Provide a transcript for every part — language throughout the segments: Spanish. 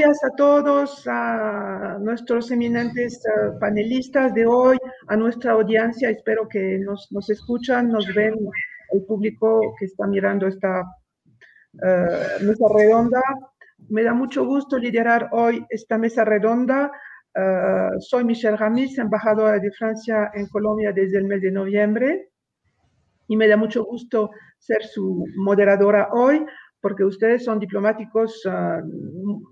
días a todos, a nuestros eminentes panelistas de hoy, a nuestra audiencia. Espero que nos, nos escuchan, nos ven el público que está mirando esta uh, mesa redonda. Me da mucho gusto liderar hoy esta mesa redonda. Uh, soy Michelle Ramis, embajadora de Francia en Colombia desde el mes de noviembre y me da mucho gusto ser su moderadora hoy porque ustedes son diplomáticos uh,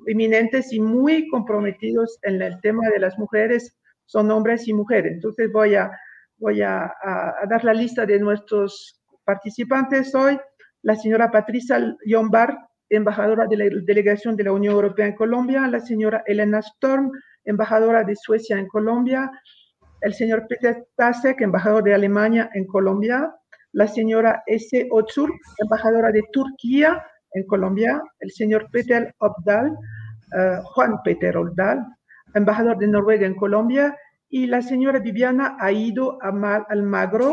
eminentes y muy comprometidos en el tema de las mujeres, son hombres y mujeres. Entonces voy a, voy a, dar la lista de nuestros participantes hoy. La señora Patricia Lombard, embajadora de la delegación de la Unión Europea en Colombia, la señora Elena Storm, embajadora de Suecia en Colombia, el señor Peter Tasek, embajador de Alemania en Colombia, la señora S. Otsur, embajadora de Turquía en Colombia, el señor Peter Obdal, uh, Juan Peter Obdal, embajador de Noruega en Colombia, y la señora Viviana Aido Almagro,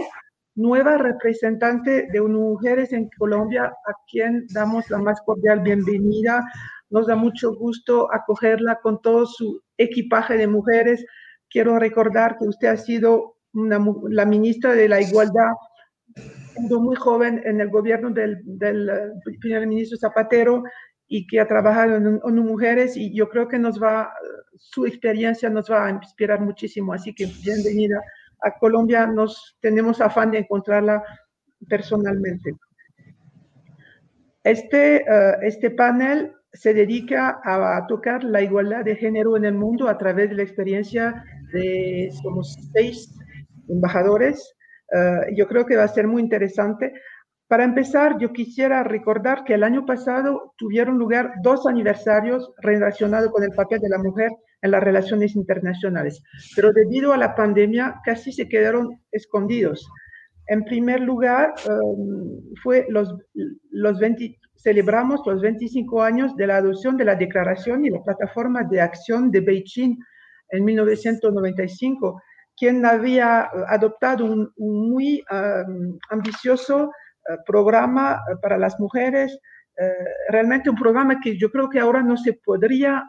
nueva representante de mujeres en Colombia, a quien damos la más cordial bienvenida. Nos da mucho gusto acogerla con todo su equipaje de mujeres. Quiero recordar que usted ha sido una, la ministra de la Igualdad muy joven en el gobierno del, del primer ministro Zapatero y que ha trabajado en, en, mujeres y yo creo que nos va, su experiencia nos va a inspirar muchísimo. Así que bienvenida a Colombia, nos tenemos afán de encontrarla personalmente. Este, uh, este panel se dedica a, a, tocar la igualdad de género en el mundo a través de la experiencia de, somos seis embajadores Uh, yo creo que va a ser muy interesante. Para empezar, yo quisiera recordar que el año pasado tuvieron lugar dos aniversarios relacionados con el papel de la mujer en las relaciones internacionales, pero debido a la pandemia casi se quedaron escondidos. En primer lugar, um, fue los, los 20, celebramos los 25 años de la adopción de la Declaración y la Plataforma de Acción de Beijing en 1995 quien había eh, adoptado un, un muy um, ambicioso uh, programa eh, para las mujeres, uh, realmente un programa que yo creo que ahora no se podría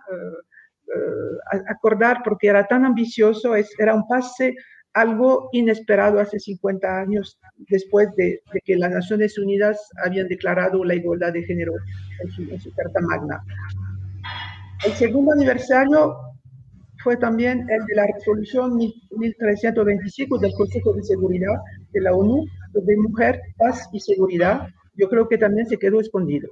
acordar porque era tan ambicioso, era un pase algo inesperado hace 50 años después de, de, que las Naciones Unidas habían declarado la igualdad de género en su, en su Carta Magna. El segundo aniversario fue también el de la resolución 1325 del Consejo de Seguridad de la ONU de Mujer, Paz y Seguridad. Yo creo que también se quedó escondido.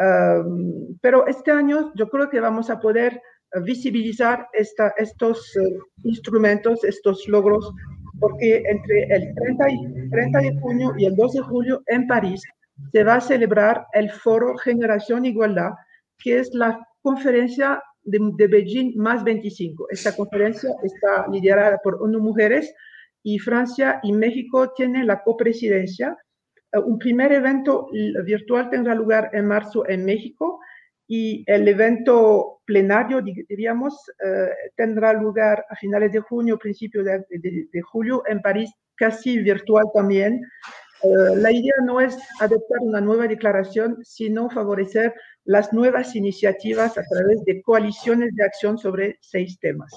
Um, pero este año yo creo que vamos a poder visibilizar esta, estos uh, instrumentos, estos logros, porque entre el 30, y, 30 de junio y el 2 de julio en París se va a celebrar el Foro Generación Igualdad, que es la conferencia de, de, Beijing más 25. Esta conferencia está liderada por ONU Mujeres y Francia y México tienen la copresidencia. Uh, un primer evento virtual tendrá lugar en marzo en México y el evento plenario, diríamos, uh, tendrá lugar a finales de junio, principios de, de, de julio en París, casi virtual también. Uh, la idea no es adoptar una nueva declaración, sino favorecer las nuevas iniciativas a través de coaliciones de acción sobre seis temas.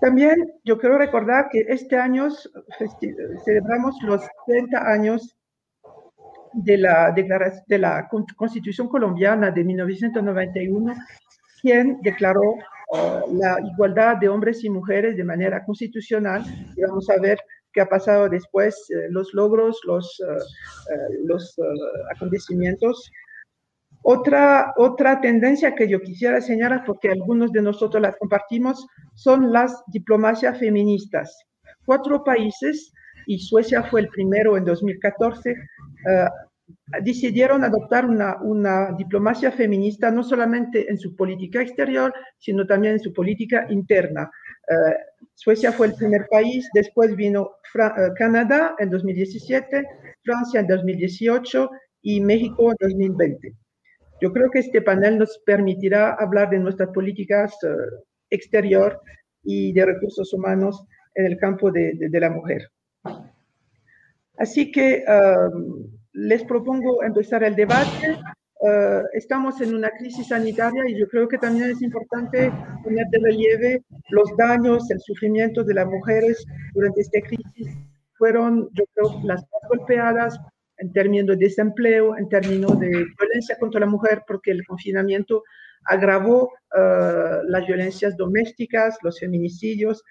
También yo quiero recordar que este año celebramos los 30 años de la, de la Constitución colombiana de 1991, quien declaró uh, la igualdad de hombres y mujeres de manera constitucional. Y vamos a ver qué ha pasado después, eh, los logros, los, uh, uh, los acontecimientos. Otra, otra tendencia que yo quisiera señalar, porque algunos de nosotros las compartimos, son las diplomacias feministas. Cuatro países, y Suecia fue el primero en 2014, decidieron adoptar una, una, diplomacia feminista no solamente en su política exterior, sino también en su política interna. Suecia fue el primer país, después vino Fra uh, Canadá en 2017, Francia en 2018 y México en 2020. Yo creo que este panel nos permitirá hablar de nuestras políticas uh, exterior y de recursos humanos en el campo de, de, de la mujer. Así que um, les propongo empezar el debate. Eh, estamos en una crisis sanitaria y yo creo que también es importante poner de relieve los daños, el sufrimiento de las mujeres durante esta crisis. Fueron, yo creo, las más golpeadas en términos de desempleo, en términos de violencia contra la mujer, porque el confinamiento agravó eh, las violencias domésticas, los feminicidios.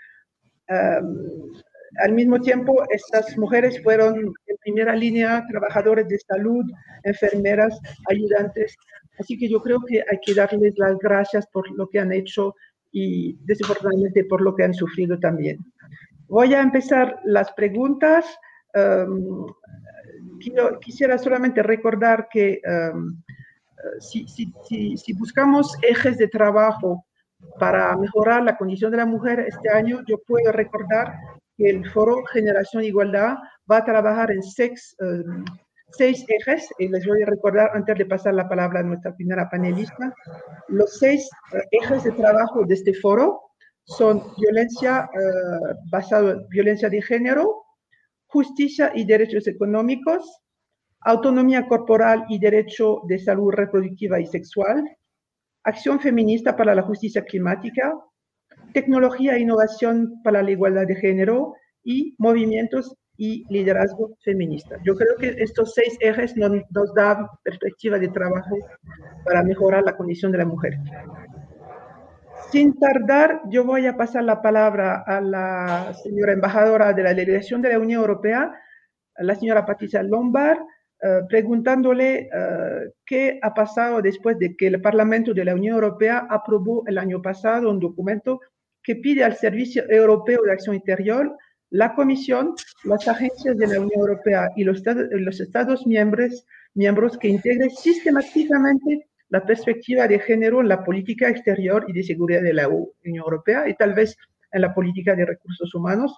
Al mismo tiempo, estas mujeres fueron en primera línea trabajadores de salud, enfermeras, ayudantes. Así que yo creo que hay que darles las gracias por lo que han hecho y desafortunadamente por lo que han sufrido también. Voy a empezar las preguntas. quisiera solamente recordar que si, si, buscamos ejes de trabajo para mejorar la condición de la mujer este año, yo puedo recordar que el Foro Generación Igualdad va a trabajar en seis, um, seis ejes, y les voy a recordar antes de pasar la palabra a nuestra primera panelista, los seis uh, ejes de trabajo de este foro son violencia uh, basado en violencia de género, justicia y derechos económicos, autonomía corporal y derecho de salud reproductiva y sexual, acción feminista para la justicia climática, tecnología e innovación para la igualdad de género y movimientos y liderazgo feminista. Yo creo que estos seis ejes nos, nos dan perspectiva de trabajo para mejorar la condición de la mujer. Sin tardar, yo voy a pasar la palabra a la señora embajadora de la delegación de la Unión Europea, la señora Patricia Lombard, eh, preguntándole eh, qué ha pasado después de que el Parlamento de la Unión Europea aprobó el año pasado un documento que pide al Servicio Europeo de Acción Interior, la Comisión, las agencias de la Unión Europea y los, los Estados miembros, miembros que integren sistemáticamente la perspectiva de género en la política exterior y de seguridad de la Unión Europea y tal vez en la política de recursos humanos,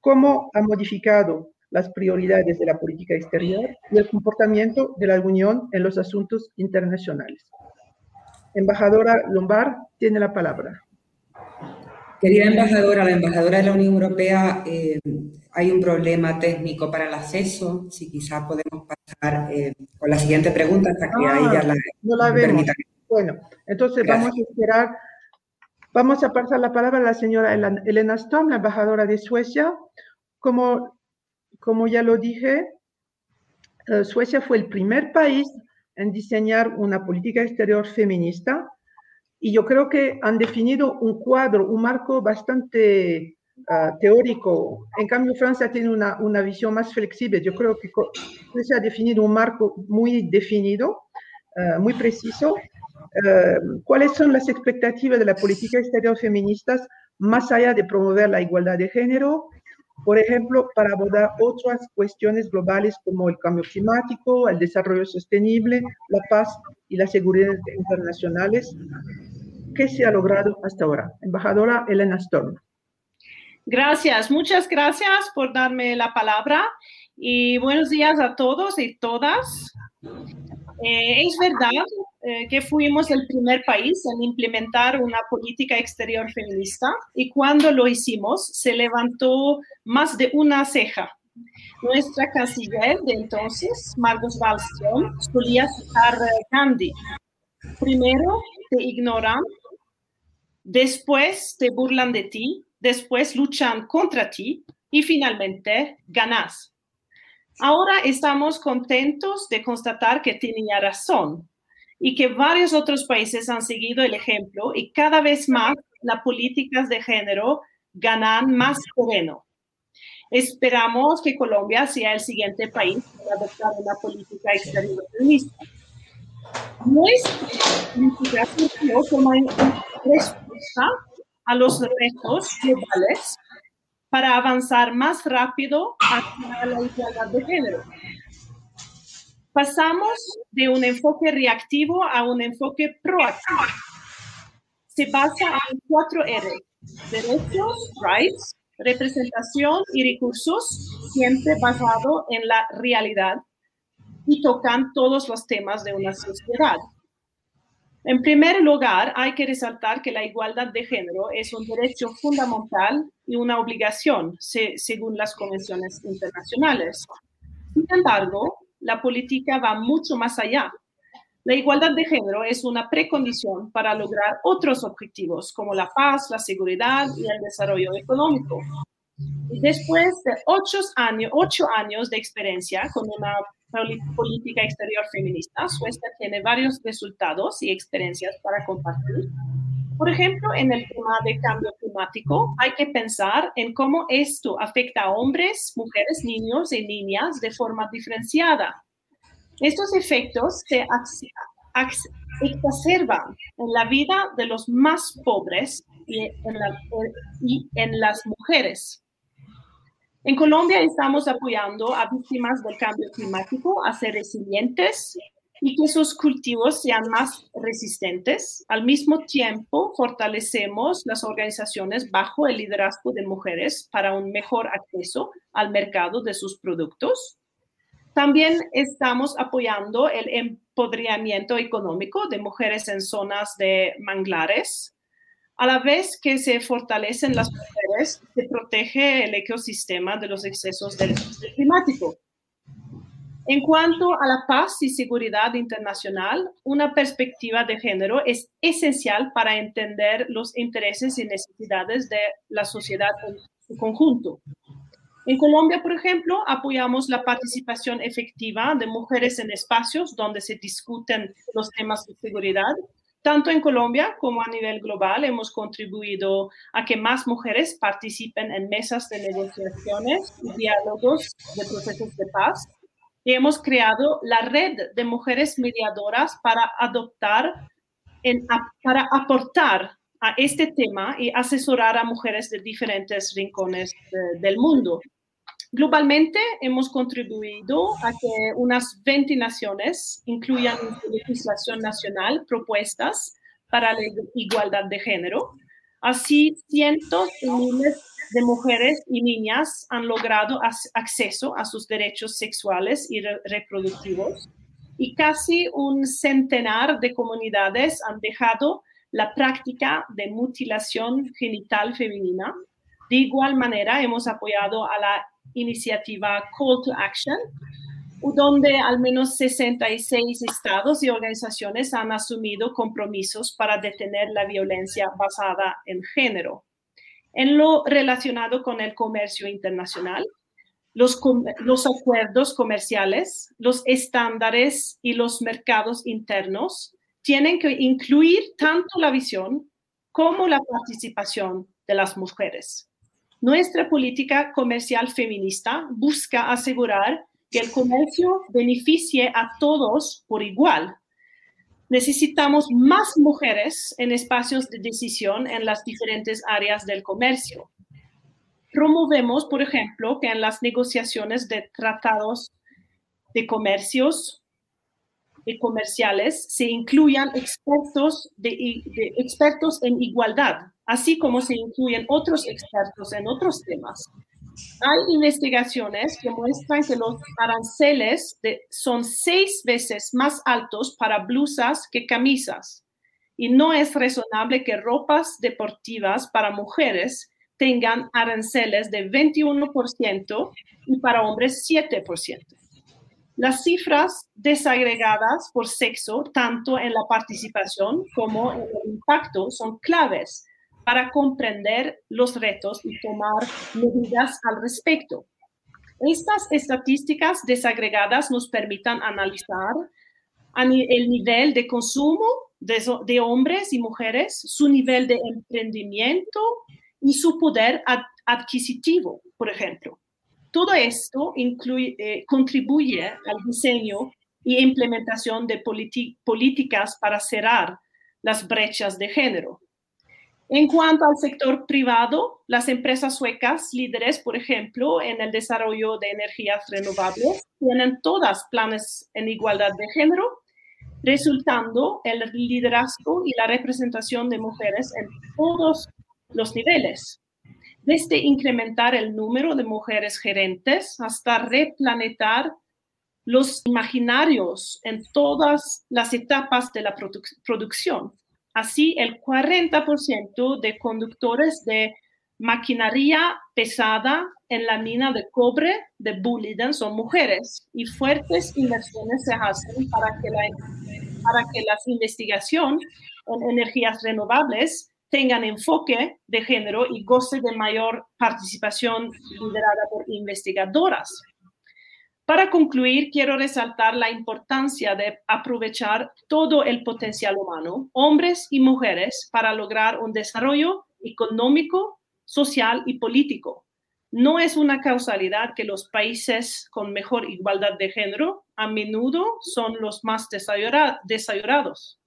cómo ha modificado las prioridades de la política exterior y el comportamiento de la Unión en los asuntos internacionales. Embajadora Lombard tiene la palabra. Querida embajadora, la embajadora de la Unión Europea, eh, hay un problema técnico para el acceso. Si quizás podemos pasar eh, con la siguiente pregunta hasta que ah, ella la, no la vemos. Bueno, entonces vamos a esperar. Vamos a pasar la palabra a la señora Elena Storm, la embajadora de Suecia. Como como ya lo dije, eh, Suecia fue el primer país en diseñar una política exterior feminista y yo creo que han definido un cuadro, un marco bastante ah, teórico. En cambio, Francia tiene una, una, visión más flexible. Yo creo que Suecia ha definido un marco muy definido, ah, muy preciso. Ah, ¿Cuáles son las expectativas de la política exterior feminista más allá de promover la igualdad de género, por ejemplo, para abordar otras cuestiones globales como el cambio climático, el desarrollo sostenible, la paz y la seguridad internacionales. ¿Qué se ha logrado hasta ahora? Embajadora Elena Storm. Gracias, muchas gracias por darme la palabra y buenos días a todos y todas. Eh, es verdad eh, que fuimos el primer país en implementar una política exterior feminista y cuando lo hicimos se levantó más de una ceja. Nuestra canciller de entonces, Margot Wallström, solía citar eh, Gandhi. Primero te ignoran, después te burlan de ti, después luchan contra ti y finalmente ganas. Ahora estamos contentos de constatar que tenía razón y que varios otros países han seguido el ejemplo y cada vez más las políticas de género ganan más terreno. Esperamos que Colombia sea el siguiente país para adoptar una política exterior feminista. Nuestra toma a los retos globales para avanzar más rápido hacia la igualdad de género. Pasamos de un enfoque reactivo a un enfoque proactivo. Se basa en cuatro R, derechos, rights, representación y recursos, siempre basado en la realidad y tocan todos los temas de una sociedad. En primer lugar, hay que resaltar que la igualdad de género es un derecho fundamental y una obligación según las convenciones internacionales. Sin embargo, la política va mucho más allá. La igualdad de género es una precondición para lograr otros objetivos como la paz, la seguridad y el desarrollo económico. Después de ocho años, ocho años de experiencia con una política exterior feminista, Suecia tiene varios resultados y experiencias para compartir. Por ejemplo, en el tema de cambio climático, hay que pensar en cómo esto afecta a hombres, mujeres, niños y niñas de forma diferenciada. Estos efectos se exacerban en la vida de los más pobres y en, y en las mujeres. En Colombia estamos apoyando a víctimas del cambio climático a ser resilientes y que sus cultivos sean más resistentes. Al mismo tiempo, fortalecemos las organizaciones bajo el liderazgo de mujeres para un mejor acceso al mercado de sus productos. También estamos apoyando el empoderamiento económico de mujeres en zonas de manglares. A la vez que se fortalecen las mujeres, se protege el ecosistema de los excesos del climático. En cuanto a la paz y seguridad internacional, una perspectiva de género es esencial para entender los intereses y necesidades de la sociedad en su conjunto. En Colombia, por ejemplo, apoyamos la participación efectiva de mujeres en espacios donde se discuten los temas de seguridad. Tanto en Colombia como a nivel global hemos contribuido a que más mujeres participen en mesas de negociaciones y diálogos de procesos de paz y hemos creado la red de mujeres mediadoras para adoptar, para aportar a este tema y asesorar a mujeres de diferentes rincones del mundo. Globalmente hemos contribuido a que unas 20 naciones incluyan en su legislación nacional propuestas para la igualdad de género. Así, cientos de miles de mujeres y niñas han logrado acceso a sus derechos sexuales y reproductivos y casi un centenar de comunidades han dejado la práctica de mutilación genital femenina. De igual manera, hemos apoyado a la iniciativa Call to Action, donde al menos 66 estados y organizaciones han asumido compromisos para detener la violencia basada en género. En lo relacionado con el comercio internacional, los, los, acuerdos comerciales, los estándares y los mercados internos tienen que incluir tanto la visión como la participación de las mujeres. Nuestra política comercial feminista busca asegurar que el comercio beneficie a todos por igual, necesitamos más mujeres en espacios de decisión en las diferentes áreas del comercio. Promovemos, por ejemplo, que en las negociaciones de tratados de comercios y comerciales se incluyan expertos, de, expertos en igualdad, así como se incluyen otros expertos en otros temas. Hay investigaciones que muestran que los aranceles son seis veces más altos para blusas que camisas y no es razonable que ropas deportivas para mujeres tengan aranceles de 21% y para hombres 7%. Las cifras desagregadas por sexo, tanto en la participación como en el impacto, son claves para comprender los retos y tomar medidas al respecto. Estas estadísticas desagregadas nos permitan analizar el nivel de consumo de, hombres y mujeres, su nivel de emprendimiento y su poder adquisitivo, por ejemplo. Todo esto eh, contribuye al diseño y implementación de políticas para cerrar las brechas de género. En cuanto al sector privado, las empresas suecas líderes, por ejemplo, en el desarrollo de energías renovables, tienen todas planes en igualdad de género, resultando el liderazgo y la representación de mujeres en todos los niveles, desde incrementar el número de mujeres gerentes hasta replanetar los imaginarios en todas las etapas de la producción. Así, el 40% de conductores de maquinaria pesada en la mina de cobre de Boliden son mujeres y fuertes inversiones se hacen para que la para que las investigaciones en energías renovables tengan enfoque de género y goce de mayor participación liderada por investigadoras. Para concluir, quiero resaltar la importancia de aprovechar todo el potencial humano, hombres y mujeres, para lograr un desarrollo económico, social y político. No es una causalidad que los países con mejor igualdad de género a menudo son los más desarrollados.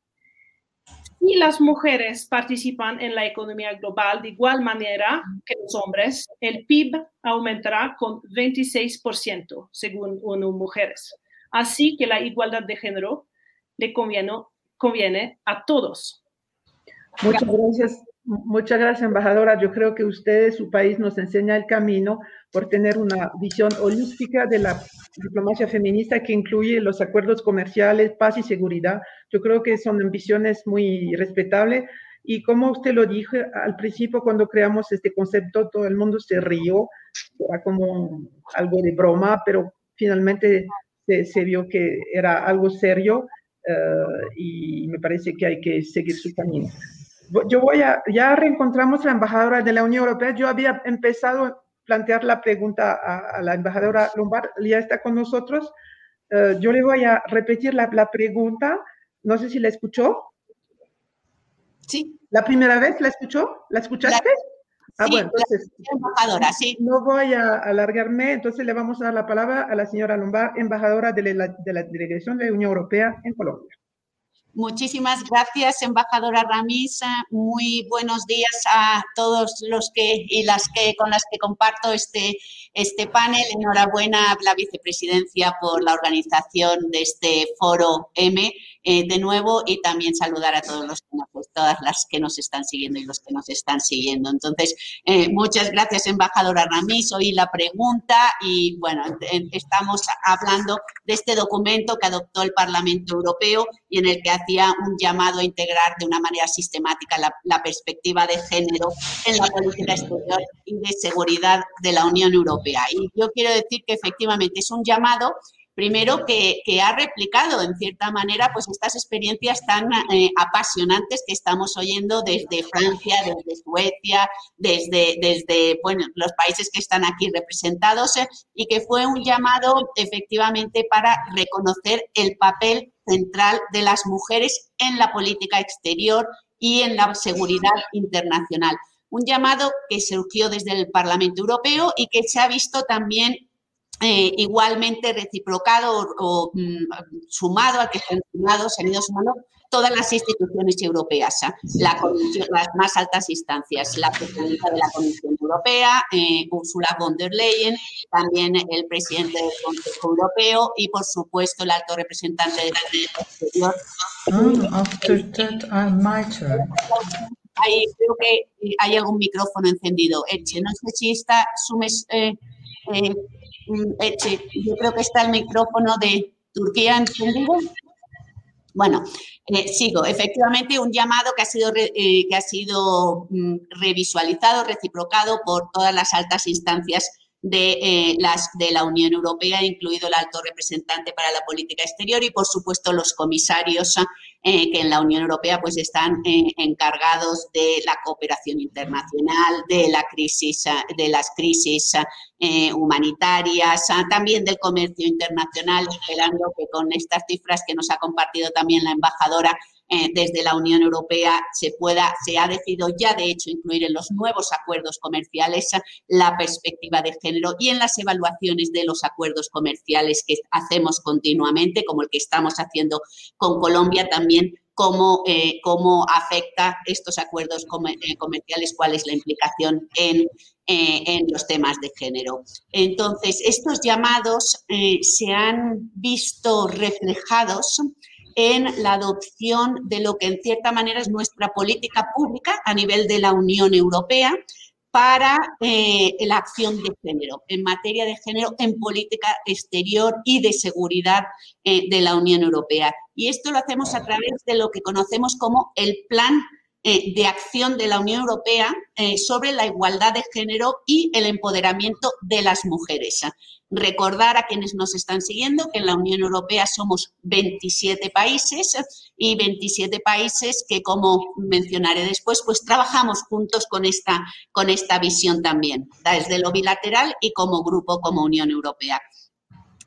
Si las mujeres participan en la economía global de igual manera que los hombres, el PIB aumentará con 26% según ONU Mujeres. Así que la igualdad de género le conviene, conviene a todos. Muchas gracias. Muchas gracias, embajadora. Yo creo que usted, su país, nos enseña el camino por tener una visión holística de la diplomacia feminista que incluye los acuerdos comerciales, paz y seguridad. Yo creo que son visiones muy respetables. Y como usted lo dijo al principio, cuando creamos este concepto, todo el mundo se rió, era como algo de broma, pero finalmente se, vio que era algo serio eh, y me parece que hay que seguir su camino yo voy a, ya reencontramos a la embajadora de la Unión Europea. Yo había empezado a plantear la pregunta a, la embajadora Lombard, ya está con nosotros. Eh, yo le voy a repetir la, la, pregunta. No sé si la escuchó. Sí. ¿La primera vez la escuchó? ¿La escuchaste? ah, bueno, entonces. Embajadora, sí. No voy a alargarme, entonces le vamos a dar la palabra a la señora Lombard, embajadora de la, de la Delegación de la Unión Europea en Colombia. Muchísimas gracias, embajadora Ramisa. Muy buenos días a todos los que y las que con las que comparto este, este panel. Enhorabuena a la vicepresidencia por la organización de este foro M eh, de nuevo y también saludar a todos los pues, todas las que nos están siguiendo y los que nos están siguiendo. Entonces, eh, muchas gracias, embajadora Ramis. Hoy la pregunta y bueno, estamos hablando de este documento que adoptó el Parlamento Europeo y en el que hacía un llamado a integrar de una manera sistemática la, la perspectiva de género en la política exterior y de seguridad de la Unión Europea. Y yo quiero decir que efectivamente es un llamado Primero, que, ha replicado en cierta manera pues estas experiencias tan eh, apasionantes que estamos oyendo desde Francia, desde Suecia, desde, desde bueno, los países que están aquí representados eh, y que fue un llamado efectivamente para reconocer el papel central de las mujeres en la política exterior y en la seguridad internacional. Un llamado que surgió desde el Parlamento Europeo y que se ha visto también eh, igualmente reciprocado o, mm, sumado al que se han han ido sumando todas las instituciones europeas, ¿ah? la las más altas instancias, la presidenta de la Comisión Europea, eh, Ursula von der Leyen, también el presidente del Consejo Europeo y, por supuesto, el alto representante de la Exterior. Ah, Ahí creo que hay algún micrófono encendido. Eche, no sé si está sumes, eh, Mm, yo creo que está el micrófono de Turquía encendido. Bueno, eh, sigo. Efectivamente, un llamado que ha sido, eh, que ha sido mm, revisualizado, reciprocado por todas las altas instancias de, eh, las, de la Unión Europea, incluido el alto representante para la política exterior y, por supuesto, los comisarios eh, que en la Unión Europea pues, están eh, encargados de la cooperación internacional, de, la crisis, de las crisis humanitarias, también del comercio internacional, esperando que con estas cifras que nos ha compartido también la embajadora, eh, desde la Unión Europea se pueda, se ha decidido ya de hecho incluir en los nuevos acuerdos comerciales la perspectiva de género y en las evaluaciones de los acuerdos comerciales que hacemos continuamente, como el que estamos haciendo con Colombia también, cómo, eh, cómo afecta estos acuerdos eh, comerciales, cuál es la implicación en, en, los temas de género. Entonces, estos llamados se han visto reflejados en la adopción de lo que en cierta manera es nuestra política pública a nivel de la Unión Europea para eh, la acción de género, en materia de género, en política exterior y de seguridad eh, de la Unión Europea. Y esto lo hacemos a través de lo que conocemos como el Plan eh, de acción de la Unión Europea eh, sobre la igualdad de género y el empoderamiento de las mujeres. Recordar a quienes nos están siguiendo que en la Unión Europea somos 27 países y 27 países que, como mencionaré después, pues trabajamos juntos con esta, con esta visión también, desde lo bilateral y como grupo, como Unión Europea.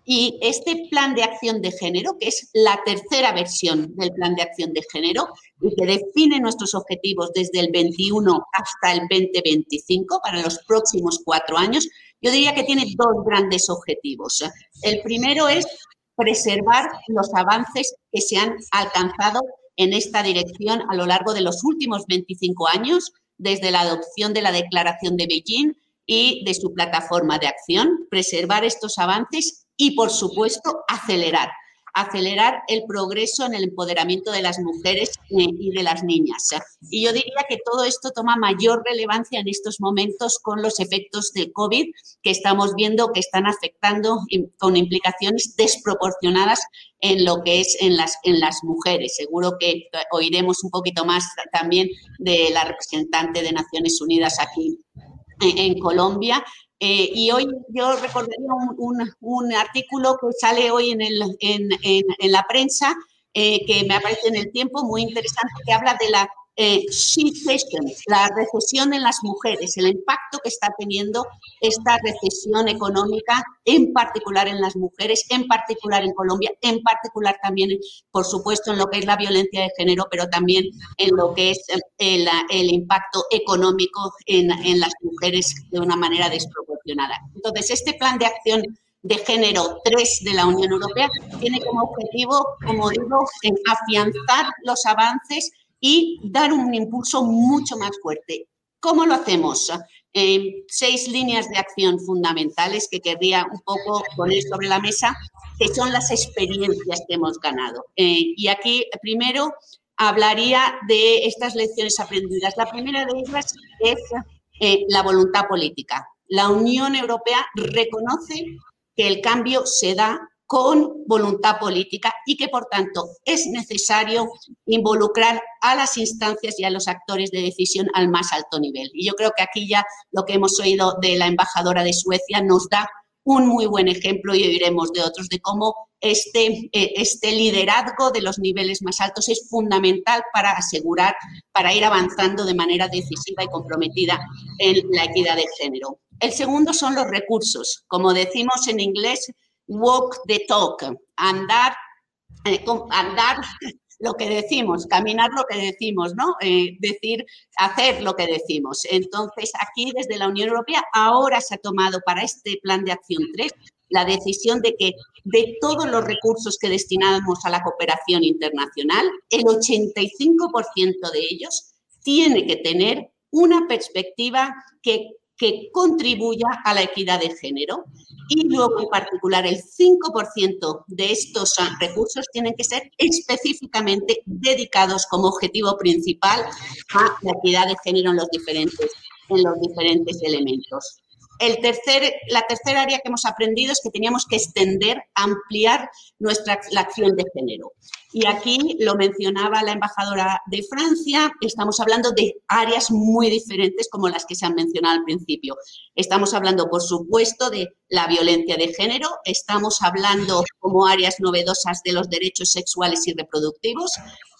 Y este plan de acción de género, que es la tercera versión del plan de acción de género y que define nuestros objetivos desde el 21 hasta el 2025 para los próximos cuatro años, yo diría que tiene dos grandes objetivos. El primero es preservar los avances que se han alcanzado en esta dirección a lo largo de los últimos 25 años, desde la adopción de la Declaración de Beijing y de su plataforma de acción, preservar estos avances y, por supuesto, acelerar, acelerar el progreso en el empoderamiento de las mujeres eh, y de las niñas. Y yo diría que todo esto toma mayor relevancia en estos momentos con los efectos del COVID que estamos viendo que están afectando con implicaciones desproporcionadas en lo que es en las, en las mujeres. Seguro que oiremos un poquito más también de la representante de Naciones Unidas aquí en Colombia eh, y hoy yo recordaría un, artículo que sale hoy en, el, en, en, la prensa, eh, que me aparece en el tiempo, muy interesante, que habla de la eh, la recesión en las mujeres, el impacto que está teniendo esta recesión económica, en particular en las mujeres, en particular en Colombia, en particular también, por supuesto, en lo que es la violencia de género, pero también en lo que es el, el impacto económico en, en las mujeres de una manera desproporcionada. Entonces, este plan de acción de género 3 de la Unión Europea tiene como objetivo, como digo, afianzar los avances y dar un impulso mucho más fuerte. ¿Cómo lo hacemos? Eh, seis líneas de acción fundamentales que querría un poco poner sobre la mesa, que son las experiencias que hemos ganado. Eh, y aquí primero hablaría de estas lecciones aprendidas. La primera de ellas es eh, la voluntad política. La Unión Europea reconoce que el cambio se da con voluntad política y que, por tanto, es necesario involucrar a las instancias y a los actores de decisión al más alto nivel. Y yo creo que aquí ya lo que hemos oído de la embajadora de Suecia nos da un muy buen ejemplo y oiremos de otros de cómo este, eh, este liderazgo de los niveles más altos es fundamental para asegurar, para ir avanzando de manera decisiva y comprometida en la equidad de género. El segundo son los recursos. Como decimos en inglés, walk the talk, andar, eh, andar lo que decimos, caminar lo que decimos, ¿no? Eh, decir, hacer lo que decimos. Entonces, aquí desde la Unión Europea ahora se ha tomado para este plan de acción 3 la decisión de que de todos los recursos que destinamos a la cooperación internacional, el 85% de ellos tiene que tener una perspectiva que que contribuya a la equidad de género. Y luego, en particular, el 5% de estos recursos tienen que ser específicamente dedicados como objetivo principal a la equidad de género en los diferentes, en los diferentes elementos. El tercer, la tercera área que hemos aprendido es que teníamos que extender, ampliar nuestra la acción de género. Y aquí lo mencionaba la embajadora de Francia, estamos hablando de áreas muy diferentes como las que se han mencionado al principio. Estamos hablando, por supuesto, de la violencia de género, estamos hablando como áreas novedosas de los derechos sexuales y reproductivos,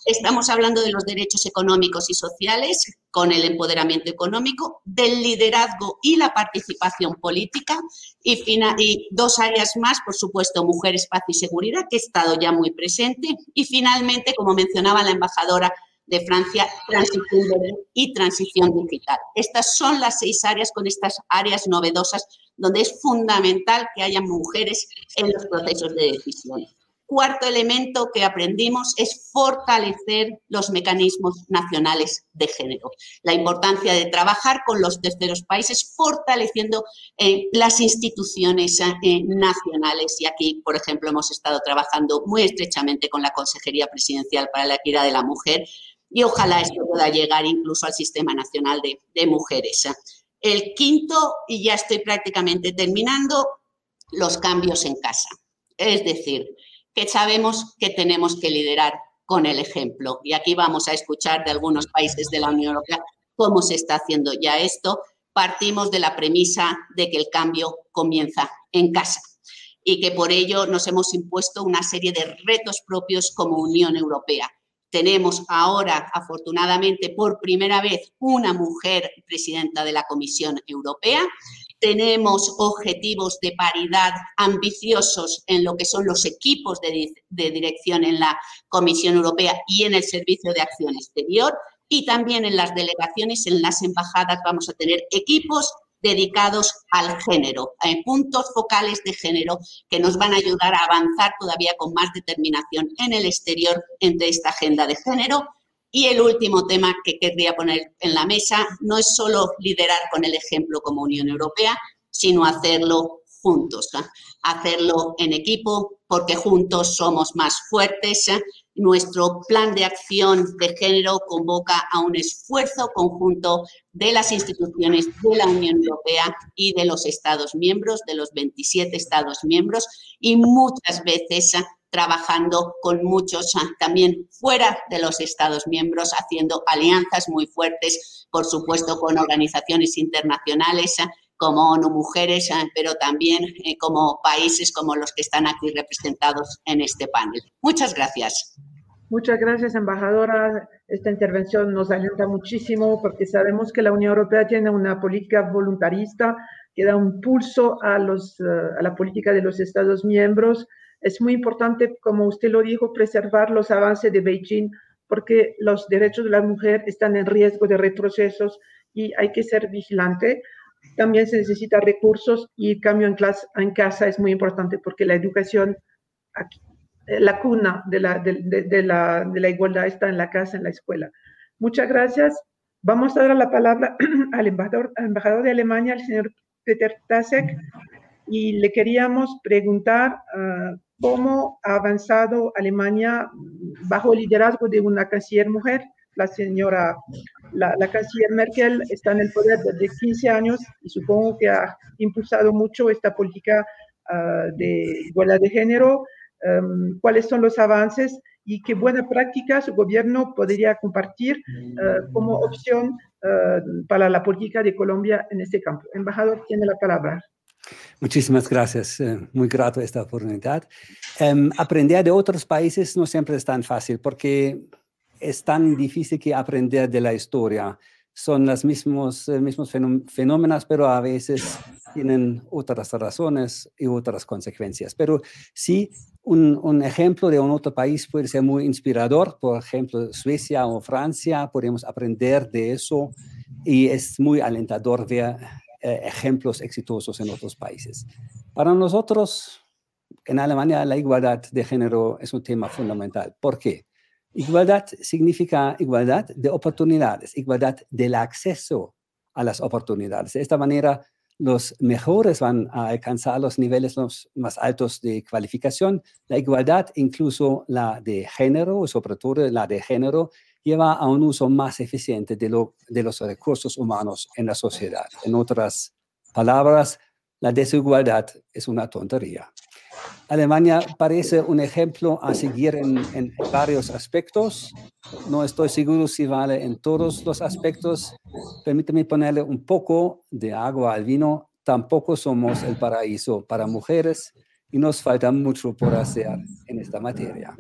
Estamos hablando de los derechos económicos y sociales con el empoderamiento económico, del liderazgo y la participación política y, dos áreas más, por supuesto, mujeres, paz y seguridad, que ha estado ya muy presente. Y finalmente, como mencionaba la embajadora de Francia, transición y transición digital. Estas son las seis áreas con estas áreas novedosas donde es fundamental que haya mujeres en los procesos de decisión. Cuarto elemento que aprendimos es fortalecer los mecanismos nacionales de género. La importancia de trabajar con los terceros países fortaleciendo eh, las instituciones eh, nacionales. Y aquí, por ejemplo, hemos estado trabajando muy estrechamente con la Consejería Presidencial para la Equidad de la Mujer y ojalá esto pueda llegar incluso al Sistema Nacional de, de Mujeres. El quinto, y ya estoy prácticamente terminando, los cambios en casa. Es decir, que sabemos que tenemos que liderar con el ejemplo. Y aquí vamos a escuchar de algunos países de la Unión Europea cómo se está haciendo ya esto. Partimos de la premisa de que el cambio comienza en casa y que por ello nos hemos impuesto una serie de retos propios como Unión Europea. Tenemos ahora, afortunadamente, por primera vez una mujer presidenta de la Comisión Europea. Tenemos objetivos de paridad ambiciosos en lo que son los equipos de, dirección en la Comisión Europea y en el Servicio de Acción Exterior. Y también en las delegaciones, en las embajadas, vamos a tener equipos dedicados al género, en puntos focales de género que nos van a ayudar a avanzar todavía con más determinación en el exterior entre esta agenda de género. Y el último tema que querría poner en la mesa no es solo liderar con el ejemplo como Unión Europea, sino hacerlo juntos, hacerlo en equipo, porque juntos somos más fuertes nuestro plan de acción de género convoca a un esfuerzo conjunto de las instituciones de la Unión Europea y de los Estados miembros, de los 27 Estados miembros, y muchas veces trabajando con muchos también fuera de los Estados miembros, haciendo alianzas muy fuertes, por supuesto, con organizaciones internacionales como ONU Mujeres, pero también eh, como países como los que están aquí representados en este panel. Muchas gracias. Muchas gracias, embajadora. Esta intervención nos alienta muchísimo porque sabemos que la Unión Europea tiene una política voluntarista que da un pulso a, los, eh, a la política de los Estados miembros. Es muy importante, como usted lo dijo, preservar los avances de Beijing porque los derechos de la mujer están en riesgo de retrocesos y hay que ser vigilante. También se necesitan recursos y el cambio en, casa es muy importante porque la educación aquí, eh, la cuna de la, de, la, de la igualdad está en la casa, en la escuela. Muchas gracias. Vamos a dar la palabra al embajador, de Alemania, al señor Peter Tasek, y le queríamos preguntar ah, cómo ha avanzado Alemania bajo el liderazgo de una canciller mujer. La señora, la, canciller Merkel está en el poder desde 15 años y supongo que ha impulsado mucho esta política ah, de igualdad de género Em, cuáles son los avances y qué buena práctica su gobierno podría compartir eh, como opción eh, para la política de Colombia en este campo. Embajador, tiene la palabra. Muchísimas gracias. Eh, muy grato esta oportunidad. Em, aprender de otros países no siempre es tan fácil porque es tan difícil que aprender de la historia son los mismos, mismos fenómenos, pero a veces tienen otras razones y otras consecuencias. Pero sí, un, un, ejemplo de un otro país puede ser muy inspirador, por ejemplo, Suecia o Francia, podemos aprender de eso y es muy alentador ver eh, ejemplos exitosos en otros países. Para nosotros, en Alemania, la igualdad de género es un tema fundamental. ¿Por qué? Igualdad significa igualdad de oportunidades, igualdad del acceso a las oportunidades. De esta manera, los mejores van a alcanzar los niveles más altos de cualificación. La igualdad, incluso la de género, sobre todo la de género, lleva a un uso más eficiente de, de los recursos humanos en la sociedad. En otras palabras, la desigualdad es una tontería. Alemania parece un ejemplo a seguir en, varios aspectos. No estoy seguro si vale en todos los aspectos. Permíteme ponerle un poco de agua al vino. Tampoco somos el paraíso para mujeres y nos falta mucho por hacer en esta materia.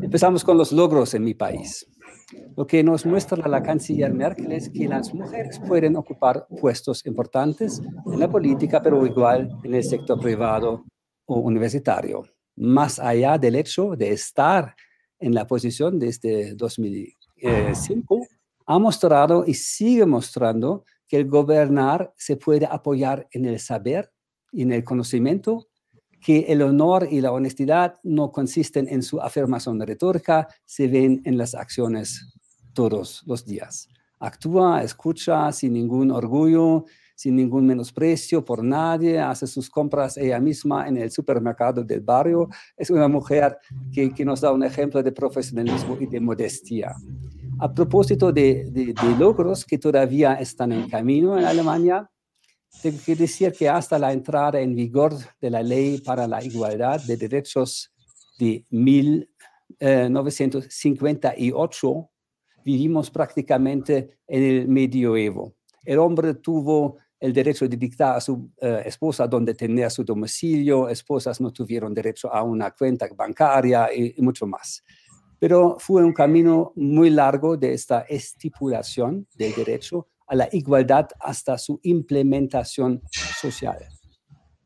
Empezamos con los logros en mi país. Lo que nos muestra la canciller Merkel es que las mujeres pueden ocupar puestos importantes en la política, pero igual en el sector privado o universitario, más allá del hecho de estar en la posición desde 2005, ha mostrado y sigue mostrando que el gobernar se puede apoyar en el saber y en el conocimiento, que el honor y la honestidad no consisten en su afirmación retórica, se ven en las acciones todos los días. Actúa, escucha sin ningún orgullo, sin ningún menosprecio por nadie, hace sus compras ella misma en el supermercado del barrio. Es una mujer que, que nos da un ejemplo de profesionalismo y de modestia. A propósito de, de, logros que todavía están en camino en Alemania, tengo que decir que hasta la entrada en vigor de la ley para la igualdad de derechos de, mil, 1958 vivimos prácticamente en el medioevo. El hombre tuvo el derecho de dictar a su eh, esposa donde tenía su domicilio, esposas no tuvieron derecho a una cuenta bancaria y, mucho más. Pero fue un camino muy largo de esta estipulación del derecho a la igualdad hasta su implementación social,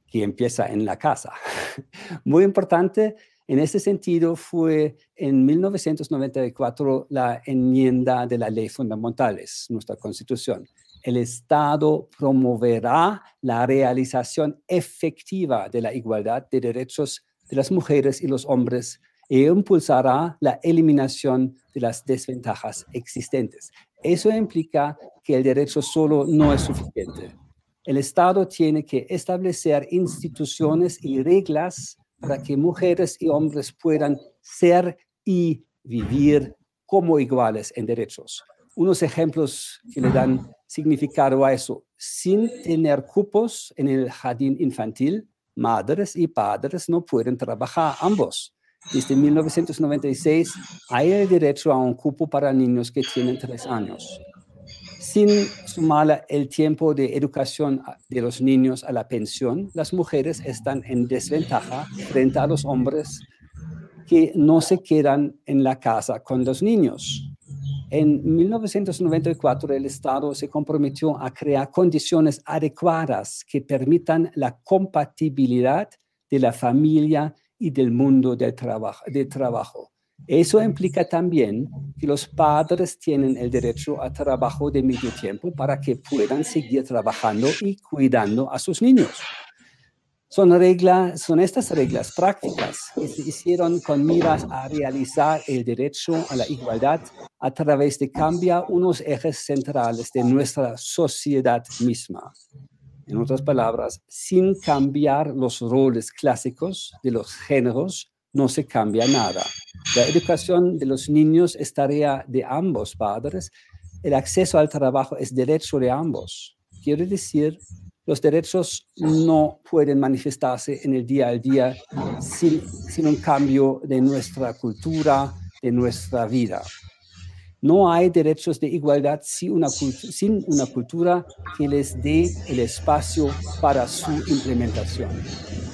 que empieza en la casa. Muy importante en ese sentido fue en 1994 la enmienda de la Ley Fundamentales, nuestra Constitución. El Estado promoverá la realización efectiva de la igualdad de derechos de las mujeres y los hombres e impulsará la eliminación de las desventajas existentes. Eso implica que el derecho solo no es suficiente. El Estado tiene que establecer instituciones y reglas para que mujeres y hombres puedan ser y vivir como iguales en derechos. Unos ejemplos que le dan significado a eso. Sin tener cupos en el jardín infantil, madres y padres no pueden trabajar ambos. Desde 1996 hay el derecho a un cupo para niños que tienen tres años sin sumar el tiempo de educación de los niños a la pensión, las mujeres están en desventaja frente a los hombres que no se quedan en la casa con los niños. En 1994 el Estado se comprometió a crear condiciones adecuadas que permitan la compatibilidad de la familia y del mundo del trabajo. De trabajo. Eso implica también que los padres tienen el derecho a trabajo de medio tiempo para que puedan seguir trabajando y cuidando a sus niños. Son, reglas, son estas reglas prácticas que se hicieron con miras a realizar el derecho a la igualdad a través de cambiar unos ejes centrales de nuestra sociedad misma. En otras palabras, sin cambiar los roles clásicos de los géneros, no se cambia nada. La educación de los niños es tarea de ambos padres. El acceso al trabajo es derecho de ambos. Quiere decir, los derechos no pueden manifestarse en el día a día sin, sin un cambio de nuestra cultura, de nuestra vida. No hay derechos de igualdad sin una, sin una cultura que les dé el espacio para su implementación.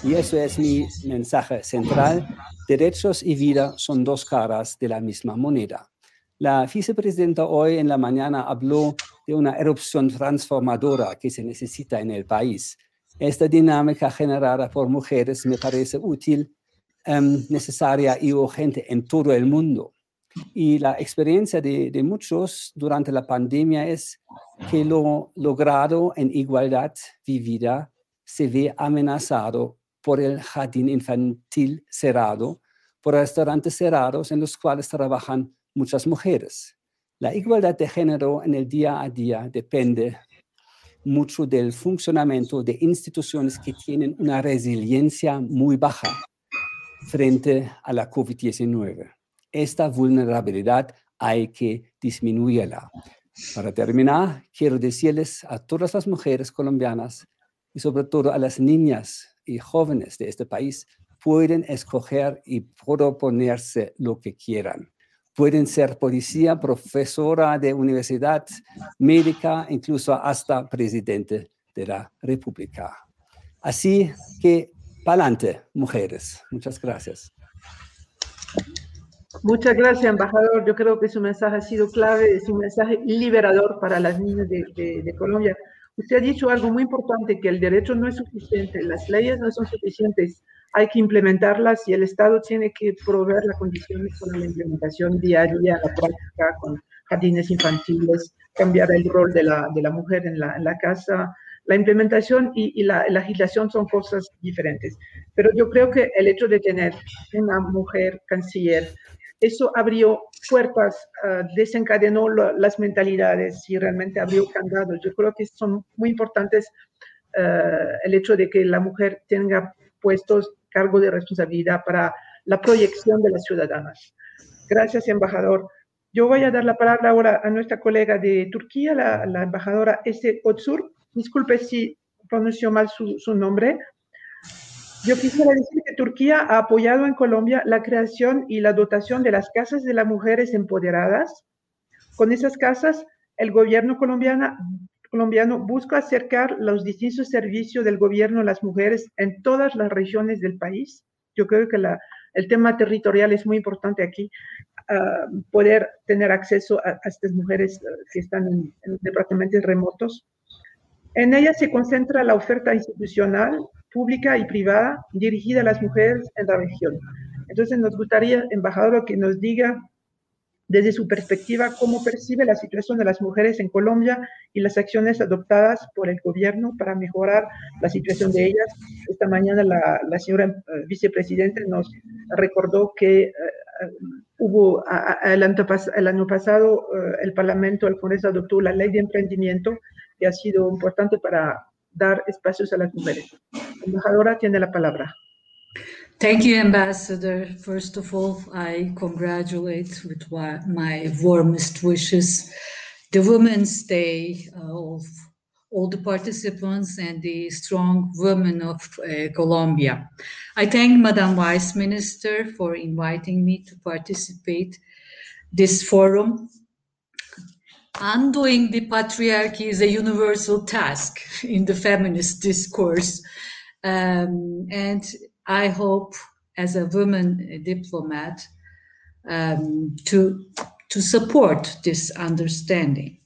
Y eso es mi mensaje central. Derechos y vida son dos caras de la misma moneda. La vicepresidenta hoy en la mañana habló de una erupción transformadora que se necesita en el país. Esta dinámica generada por mujeres me parece útil, em, necesaria y urgente en todo el mundo. Y la experiencia de, de, muchos durante la pandemia es que lo logrado en igualdad vivida se ve amenazado por el jardín infantil cerrado, por restaurantes cerrados en los cuales trabajan muchas mujeres. La igualdad de género en el día a día depende mucho del funcionamiento de instituciones que tienen una resiliencia muy baja frente a la COVID-19 esta vulnerabilidad hay que disminuirla. Para terminar, quiero decirles a todas las mujeres colombianas y sobre todo a las niñas y jóvenes de este país, pueden escoger y proponerse lo que quieran. Pueden ser policía, profesora de universidad, médica, incluso hasta presidente de la República. Así que, pa'lante, mujeres. Muchas gracias. Muchas gracias, embajador. Yo creo que su mensaje ha sido clave, es un mensaje liberador para las niñas de, Colombia. Usted ha dicho algo muy importante, que el derecho no es suficiente, las leyes no son suficientes, hay que implementarlas y el Estado tiene que proveer las condiciones para la implementación diaria, la práctica, con jardines infantiles, cambiar el rol de la, de la mujer en la, en la casa, la implementación y, la, legislación son cosas diferentes. Pero yo creo que el hecho de tener una mujer canciller eso abrió puertas, ah, desencadenó las mentalidades y realmente abrió candados. Yo creo que son muy importantes ah, el hecho de que la mujer tenga puestos cargo de responsabilidad para la proyección de las ciudadanas. Gracias, embajador. Yo voy a dar la palabra ahora a nuestra colega de Turquía, la, embajadora S. Otsur. Disculpe si pronunció mal su, su nombre. Yo quisiera decir que Turquía ha apoyado en Colombia la creación y la dotación de las casas de las mujeres empoderadas. Con esas casas, el gobierno colombiano, colombiano busca acercar los distintos servicios del gobierno a las mujeres en todas las regiones del país. Yo creo que la, el tema territorial es muy importante aquí, uh, poder tener acceso a, a estas mujeres uh, que están en, en departamentos remotos. En ella se concentra la oferta institucional, pública y privada dirigida a las mujeres en la región. Entonces nos gustaría, embajador, que nos diga desde su perspectiva cómo percibe la situación de las mujeres en Colombia y las acciones adoptadas por el gobierno para mejorar la situación de ellas. Esta mañana la, señora uh, vicepresidenta nos recordó que uh, hubo a, a, el, año pasado el Parlamento, el Congreso adoptó la ley de emprendimiento que ha sido importante para dar espacios a las mujeres. Embajadora tiene la palabra. Thank you, Ambassador. First of all, I congratulate with my warmest wishes the Women's Day of all the participants and the strong women of uh, Colombia. I thank Madam Vice Minister for inviting me to participate this forum. Undoing the patriarchy is a universal task in the feminist discourse. Um, and I hope, as a woman diplomat, um, to to support this understanding.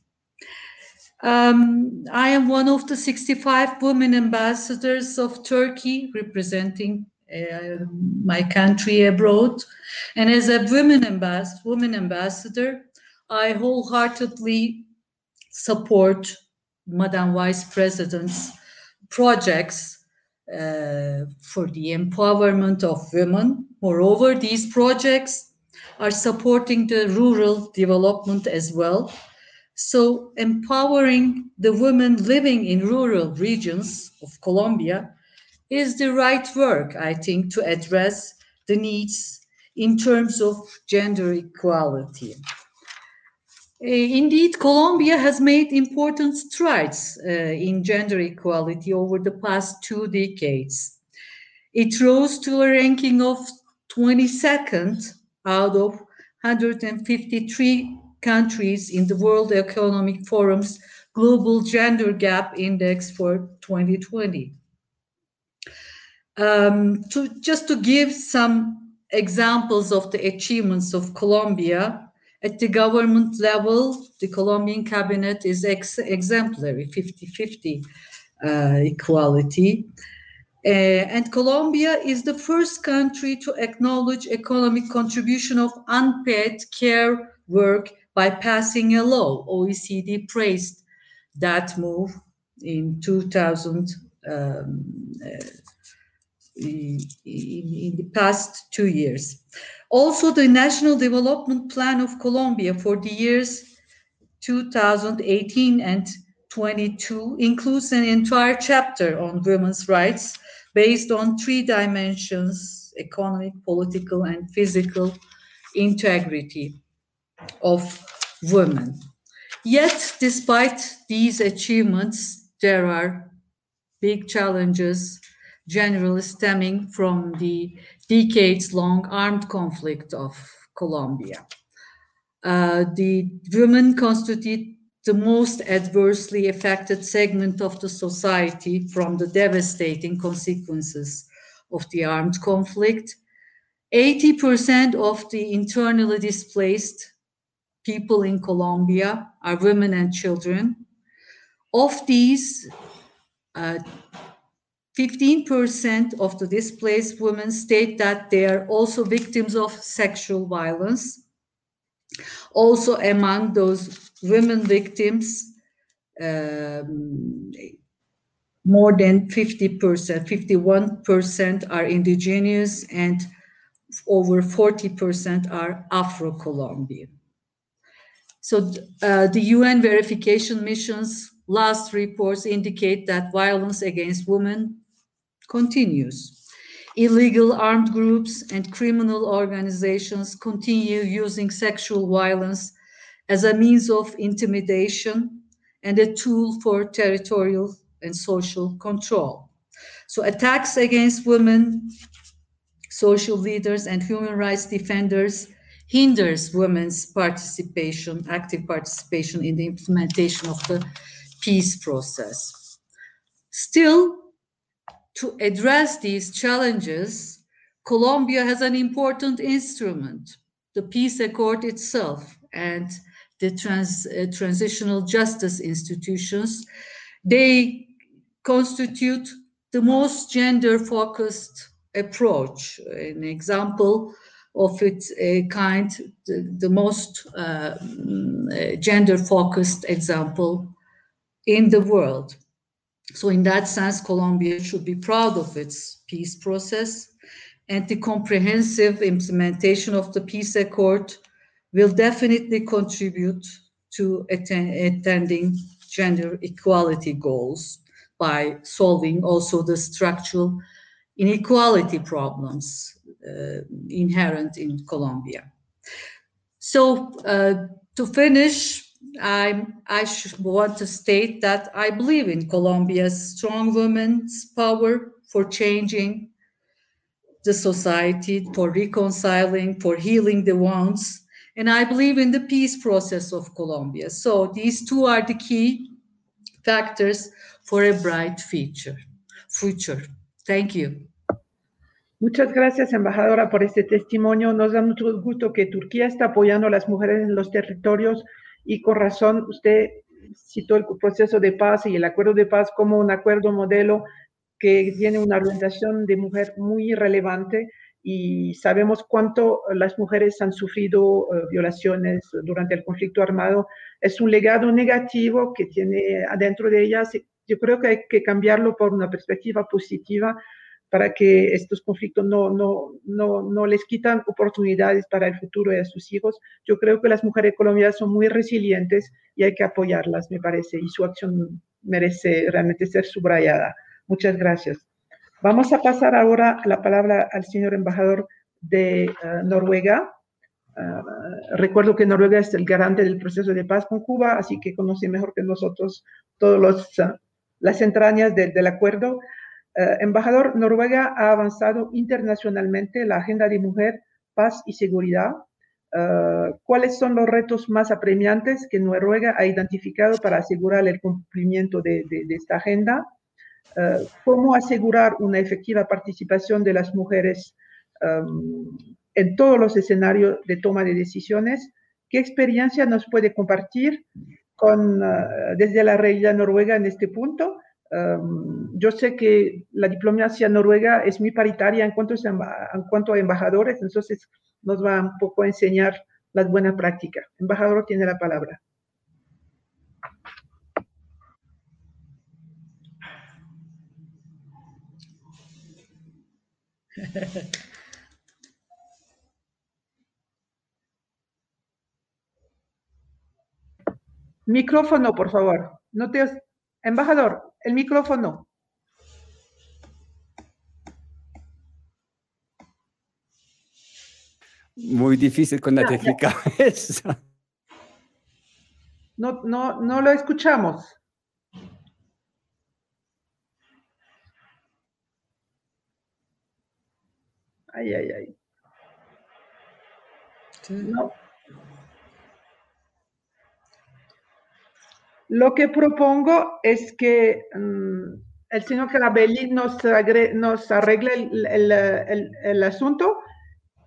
Um, I am one of the 65 women ambassadors of Turkey representing uh, my country abroad. And as a women, ambas- woman ambassador, I wholeheartedly support Madam Vice President's projects uh, for the empowerment of women. Moreover, these projects are supporting the rural development as well. So, empowering the women living in rural regions of Colombia is the right work, I think, to address the needs in terms of gender equality. Uh, indeed, Colombia has made important strides uh, in gender equality over the past two decades. It rose to a ranking of 22nd out of 153 countries in the World Economic Forum's Global Gender Gap Index for 2020. Um, to, just to give some examples of the achievements of Colombia, at the government level, the Colombian cabinet is ex- exemplary, 50 50 uh, equality. Uh, and Colombia is the first country to acknowledge economic contribution of unpaid care work by passing a law. OECD praised that move in 2000. Um, uh, in, in, the past two years. Also, the National Development Plan of Colombia for the years 2018 and 22 includes an entire chapter on women's rights based on three dimensions economic, political, and physical integrity of women. Yet, despite these achievements, there are big challenges generally stemming from the decades long armed conflict of Colombia. Uh, the women constitute the most adversely affected segment of the society from the devastating consequences of the armed conflict. 80% of the internally displaced people in Colombia are women and children. Of these, uh, 15% of the displaced women state that they are also victims of sexual violence. Also, among those women victims, um, more than 50%, 51% are indigenous, and over 40% are Afro Colombian. So, uh, the UN verification mission's last reports indicate that violence against women continues. Illegal armed groups and criminal organizations continue using sexual violence as a means of intimidation and a tool for territorial and social control. So attacks against women, social leaders, and human rights defenders hinders women's participation, active participation in the implementation of the peace process. Still, to address these challenges, Colombia has an important instrument, the peace accord itself and the trans, uh, transitional justice institutions. They constitute the most gender focused approach. An example of its uh, kind, the, the most uh, gender focused example in the world. So, in that sense, Colombia should be proud of its peace process, and the comprehensive implementation of the peace accord will definitely contribute to attend, attending gender equality goals by solving also the structural inequality problems uh, inherent in Colombia. So, uh, to finish, I, I want to state that I believe in Colombia's strong women's power for changing the society, for reconciling, for healing the wounds. And I believe in the peace process of Colombia. So these two are the key factors for a bright future. future. Thank you. Muchas gracias, embajadora, por este testimonio. Nos da mucho gusto que Turquía está apoyando a las mujeres en los territorios y con razón usted citó el proceso de paz y el acuerdo de paz como un acuerdo modelo que tiene una orientación de mujer muy relevante y sabemos cuánto las mujeres han sufrido eh, violaciones durante el conflicto armado. Es un legado negativo que tiene adentro de ellas. Yo creo que hay que cambiarlo por una perspectiva positiva para que estos conflictos no, no, no, no les quitan oportunidades para el futuro de sus hijos. Yo creo que las mujeres colombianas son muy resilientes y hay que apoyarlas, me parece, y su acción merece realmente ser subrayada. Muchas gracias. Vamos a pasar ahora la palabra al señor embajador de eh, Noruega. Ah, recuerdo que Noruega es el garante del proceso de paz con Cuba, así que conoce mejor que nosotros todas uh, las entrañas del acuerdo. Eh, embajador, Noruega ha avanzado internacionalmente la agenda de mujer, paz y seguridad. Eh, ¿Cuáles son los retos más apremiantes que Noruega ha identificado para asegurar el cumplimiento de, esta agenda? Eh, ¿Cómo asegurar una efectiva participación de las mujeres en todos los escenarios de toma de decisiones? ¿Qué experiencia nos puede compartir con, desde la realidad noruega en este punto? Yo sé que la diplomacia noruega es muy paritaria en cuanto, a, cuanto a embajadores, entonces nos va un poco a enseñar las buenas prácticas. Embajador tiene la palabra. Micrófono, por favor. No te, Embajador, el micrófono. Muy difícil con la técnica No, no, no lo escuchamos. Ay, ay, ay. No. Lo que propongo es que mm, el señor Carabelli nos, arregle el, asunto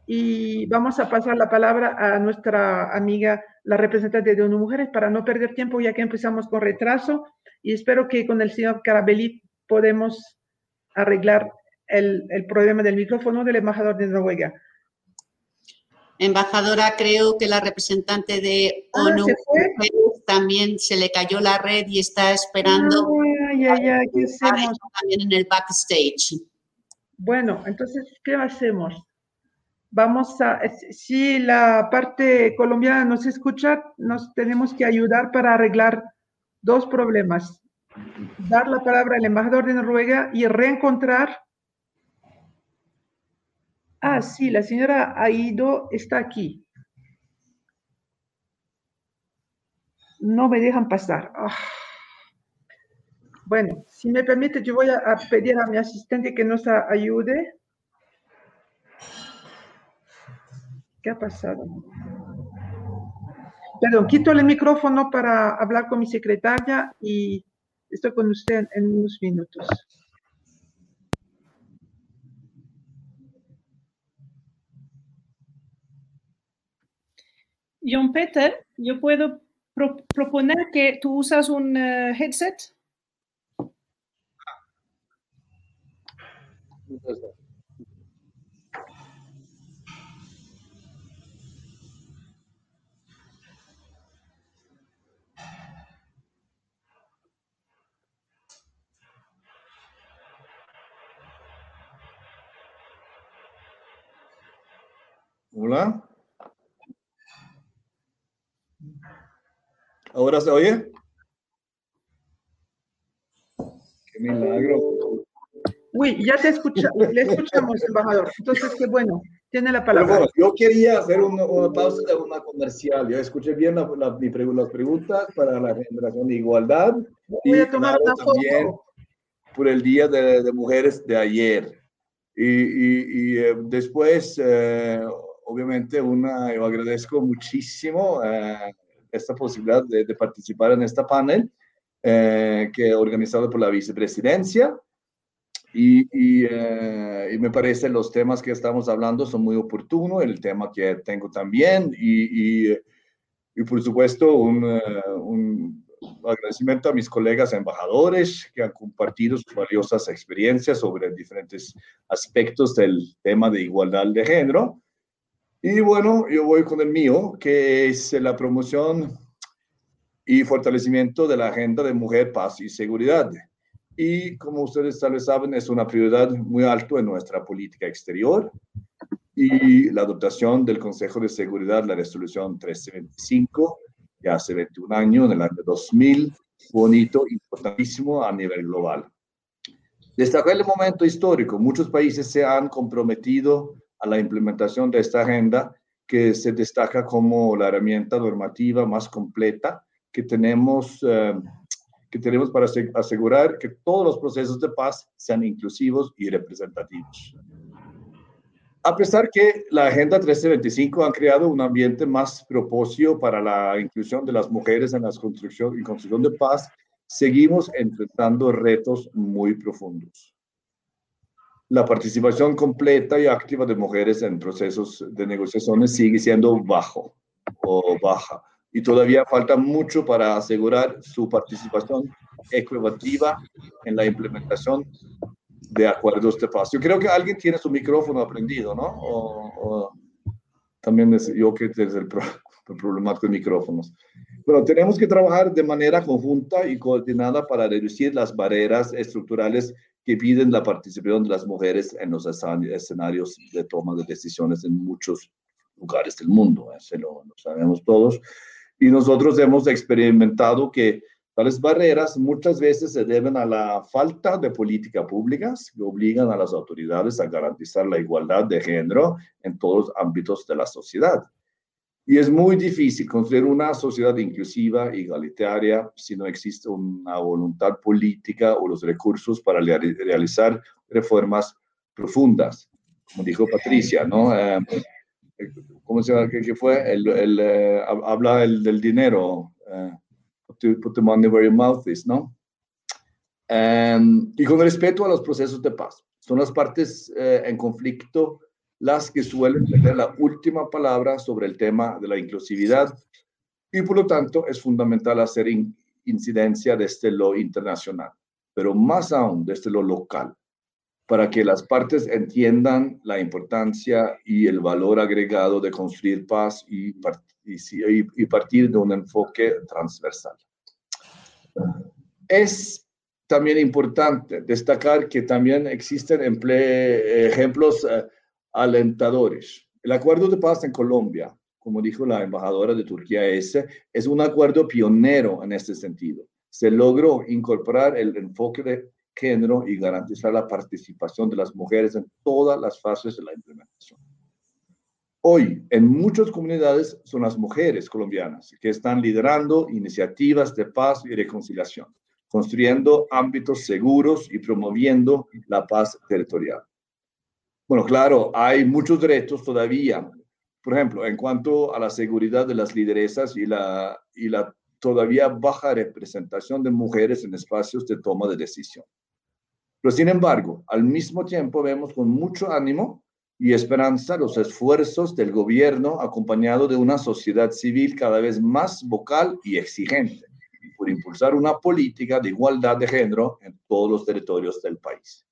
y vamos a pasar la palabra a nuestra amiga, la representante de ONU Mujeres, para no perder tiempo ya que empezamos con retraso y espero que con el señor Carabelli podemos arreglar el, el problema del micrófono del embajador de Noruega. Embajadora, creo que la representante de ah, ONU también se le cayó la red y está esperando ay, ¿qué hacemos? también en el backstage. Bueno, entonces, ¿qué hacemos? Vamos a, si la parte colombiana nos escucha, nos tenemos que ayudar para arreglar dos problemas. Dar la palabra al embajador de Noruega y reencontrar Ah, sí, la señora Aido está aquí. No me dejan pasar. Ah. Bueno, si me permite, yo voy a, pedir a mi asistente que nos ayude. ¿Qué ha pasado? Perdón, quito el micrófono para hablar con mi secretaria y estoy con usted en unos minutos. John Peter, yo puedo proponer que tú usas un eh, headset. Hola. ¿Ahora se oye? Qué milagro. Uy, ya te escucha, le escuchamos, embajador. Entonces, qué bueno, tiene la palabra. Bueno, yo quería hacer una, pausa de una comercial. Yo escuché bien la, las preguntas para la generación de igualdad. Voy a tomar una también por el Día de, de Mujeres de ayer. Y, y, y eh, después, eh, obviamente, una, yo agradezco muchísimo eh, esta posibilidad de, de, participar en esta panel eh, que organizado por la vicepresidencia. Y, y, eh, y, me parece los temas que estamos hablando son muy oportunos, el tema que tengo también y, y por supuesto un, un, agradecimiento a mis colegas embajadores que han compartido sus valiosas experiencias sobre diferentes aspectos del tema de igualdad de género y bueno, yo voy con el mío, que es la promoción y fortalecimiento de la agenda de mujer, paz y seguridad. Y como ustedes tal vez saben, es una prioridad muy alta en nuestra política exterior. Y la adoptación del Consejo de Seguridad, la resolución 1325, ya hace 21 años, en el año 2000, bonito, importantísimo a nivel global. Destacar el momento histórico. Muchos países se han comprometido a la implementación de esta agenda que se destaca como la herramienta normativa más completa que tenemos, eh, que tenemos para asegurar que todos los procesos de paz sean inclusivos y representativos. A pesar que la Agenda 1325 ha creado un ambiente más propósito para la inclusión de las mujeres en la construcción y construcción de paz, seguimos enfrentando retos muy profundos la participación completa y activa de mujeres en procesos de negociaciones sigue siendo bajo o baja y todavía falta mucho para asegurar su participación equitativa en la implementación de acuerdos de paz. Yo creo que alguien tiene su micrófono aprendido, ¿no? O, también es yo que es el, pro, el problemático micrófonos. Bueno, tenemos que trabajar de manera conjunta y coordinada para reducir las barreras estructurales que piden la participación de las mujeres en los escenarios de toma de decisiones en muchos lugares del mundo, eso lo, lo sabemos todos. Y nosotros hemos experimentado que tales barreras muchas veces se deben a la falta de políticas públicas que obligan a las autoridades a garantizar la igualdad de género en todos los ámbitos de la sociedad. Y es muy difícil construir una sociedad inclusiva, igualitaria, si no existe una voluntad política o los recursos para realizar reformas profundas. Como dijo Patricia, ¿no? Eh, ¿Cómo se llama? ¿Qué, fue? El, el, eh, habla el, del dinero. Uh, put, the money where your mouth is, ¿no? Um, y con respeto a los procesos de paz. Son las partes uh, en conflicto las que suelen tener la última palabra sobre el tema de la inclusividad y por lo tanto es fundamental hacer incidencia desde lo internacional, pero más aún desde lo local, para que las partes entiendan la importancia y el valor agregado de construir paz y, y partir de un enfoque transversal. Es también importante destacar que también existen ejemplos eh, alentadores. El acuerdo de paz en Colombia, como dijo la embajadora de Turquía, es, un acuerdo pionero en este sentido. Se logró incorporar el enfoque de género y garantizar la participación de las mujeres en todas las fases de la implementación. Hoy, en muchas comunidades son las mujeres colombianas que están liderando iniciativas de paz y reconciliación. construyendo ámbitos seguros y promoviendo la paz territorial. Bueno, claro, hay muchos retos todavía. Por ejemplo, en cuanto a la seguridad de las lideresas y la, y la todavía baja representación de mujeres en espacios de toma de decisión. Pero sin embargo, al mismo tiempo vemos con mucho ánimo y esperanza los esfuerzos del gobierno acompañado de una sociedad civil cada vez más vocal y exigente por impulsar una política de igualdad de género en todos los territorios del país.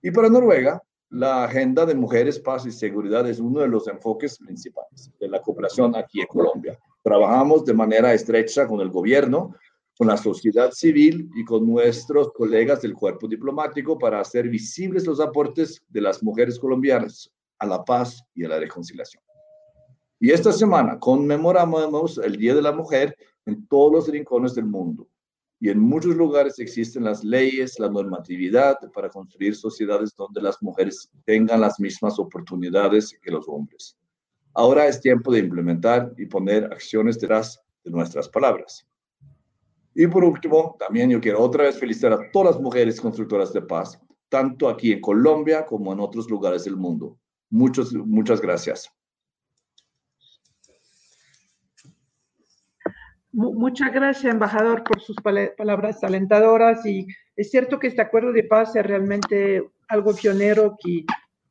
Y para Noruega, la agenda de mujeres, paz y seguridad es uno de los enfoques principales de la cooperación aquí en Colombia. Trabajamos de manera estrecha con el gobierno con la sociedad civil y con nuestros colegas del cuerpo diplomático para hacer visibles los aportes de las mujeres colombianas a la paz y a la reconciliación. Y esta semana conmemoramos el Día de la Mujer en todos los rincones del mundo. Y en muchos lugares existen las leyes, la normatividad para construir sociedades donde las mujeres tengan las mismas oportunidades que los hombres. Ahora es tiempo de implementar y poner acciones detrás de nuestras palabras. Y por último, también yo quiero otra vez felicitar a todas las mujeres constructoras de paz, tanto aquí en Colombia como en otros lugares del mundo. Muchas, muchas gracias. Muchas gracias, embajador, por sus palabras alentadoras. Y es cierto que este acuerdo de paz es realmente algo pionero que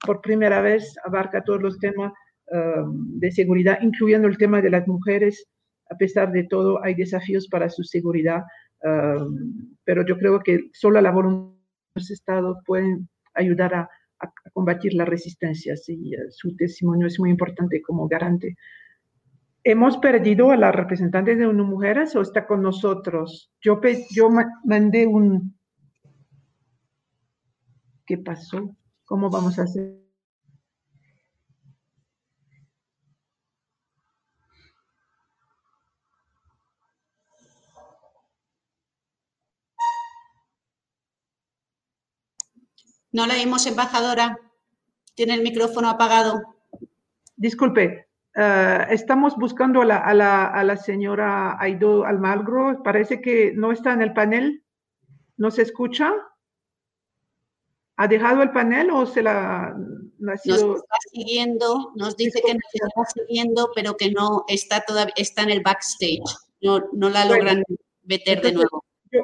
por primera vez abarca todos los temas um, de seguridad, incluyendo el tema de las mujeres a pesar de todo, hay desafíos para su seguridad, um, pero yo creo que solo la voluntad de los estados pueden ayudar a, combatir las resistencias y uh, su testimonio es muy importante como garante. ¿Hemos perdido a la representante de unas mujeres o está con nosotros? Yo, yo mandé un... ¿Qué pasó? ¿Cómo vamos a hacer? No la vimos, embajadora. Tiene el micrófono apagado. Disculpe, eh, estamos buscando a la, señora Aido Almagro. Parece que no está en el panel. ¿No se escucha? ¿Ha dejado el panel o se la Nos está siguiendo, nos dice que nos está siguiendo, pero que no está todavía, está en el backstage. No, no la logran meter de nuevo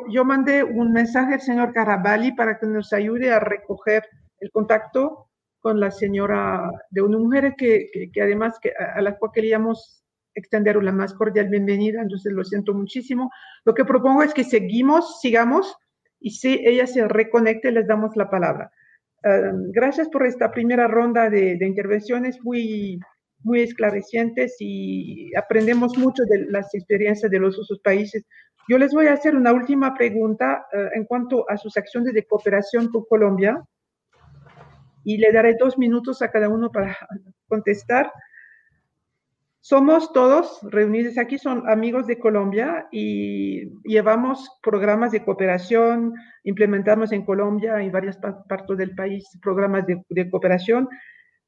yo, mandé un mensaje al señor Caraballi para que nos ayude a recoger el contacto con la señora de una mujer que, que, además que, a, la cual queríamos extender una más cordial bienvenida, entonces lo siento muchísimo. Lo que propongo es que seguimos, sigamos, y si ella se reconecte, les damos la palabra. Gracias por esta primera ronda de, de, intervenciones muy, muy esclarecientes y aprendemos mucho de las experiencias de los otros países. Yo les voy a hacer una última pregunta eh, en cuanto a sus acciones de cooperación con Colombia y le daré dos minutos a cada uno para contestar. Somos todos reunidos aquí, son amigos de Colombia y llevamos programas de cooperación, implementamos en Colombia y varias partes del país programas de, cooperación.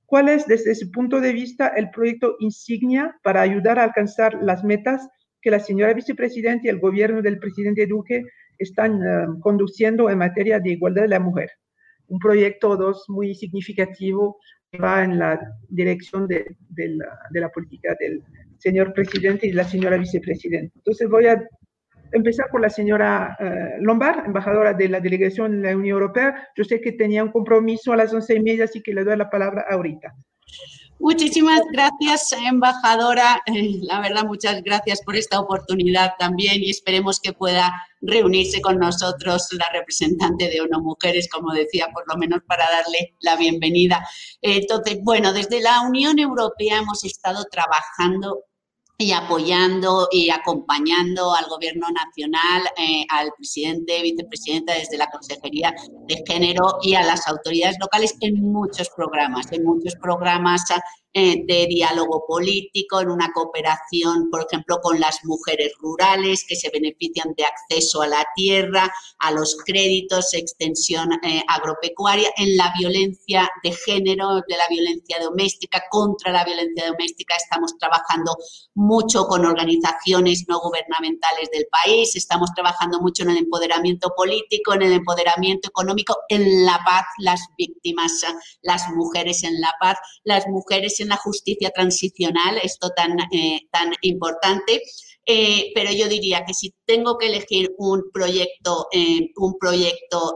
¿Cuál es, desde su punto de vista, el proyecto insignia para ayudar a alcanzar las metas que la señora vicepresidenta y el gobierno del presidente Duque están eh, conduciendo en materia de igualdad de la mujer. Un proyecto dos muy significativo va en la dirección de, la, política del señor presidente y la señora vicepresidenta. Entonces voy a empezar por la señora uh, Lombard, embajadora de la delegación de la Unión Europea. Yo sé que tenía un compromiso a las once y media, así que le doy la palabra ahorita. Muchísimas gracias, embajadora. Eh, la verdad, muchas gracias por esta oportunidad también y esperemos que pueda reunirse con nosotros la representante de ONU Mujeres, como decía, por lo menos para darle la bienvenida. Entonces, bueno, desde la Unión Europea hemos estado trabajando y apoyando y acompañando al gobierno nacional, eh, al presidente, vicepresidenta desde la Consejería de Género y a las autoridades locales en muchos programas, en muchos programas eh, de diálogo político, en una cooperación, por ejemplo, con las mujeres rurales que se benefician de acceso a la tierra, a los créditos, extensión eh, agropecuaria, en la violencia de género, de la violencia doméstica, contra la violencia doméstica. Estamos trabajando mucho con organizaciones no gubernamentales del país, estamos trabajando mucho en el empoderamiento político, en el empoderamiento económico, en la paz, las víctimas, las mujeres en la paz, las mujeres en la justicia transicional, esto tan, eh, tan importante. Eh, pero yo diría que si tengo que elegir un proyecto, eh, un proyecto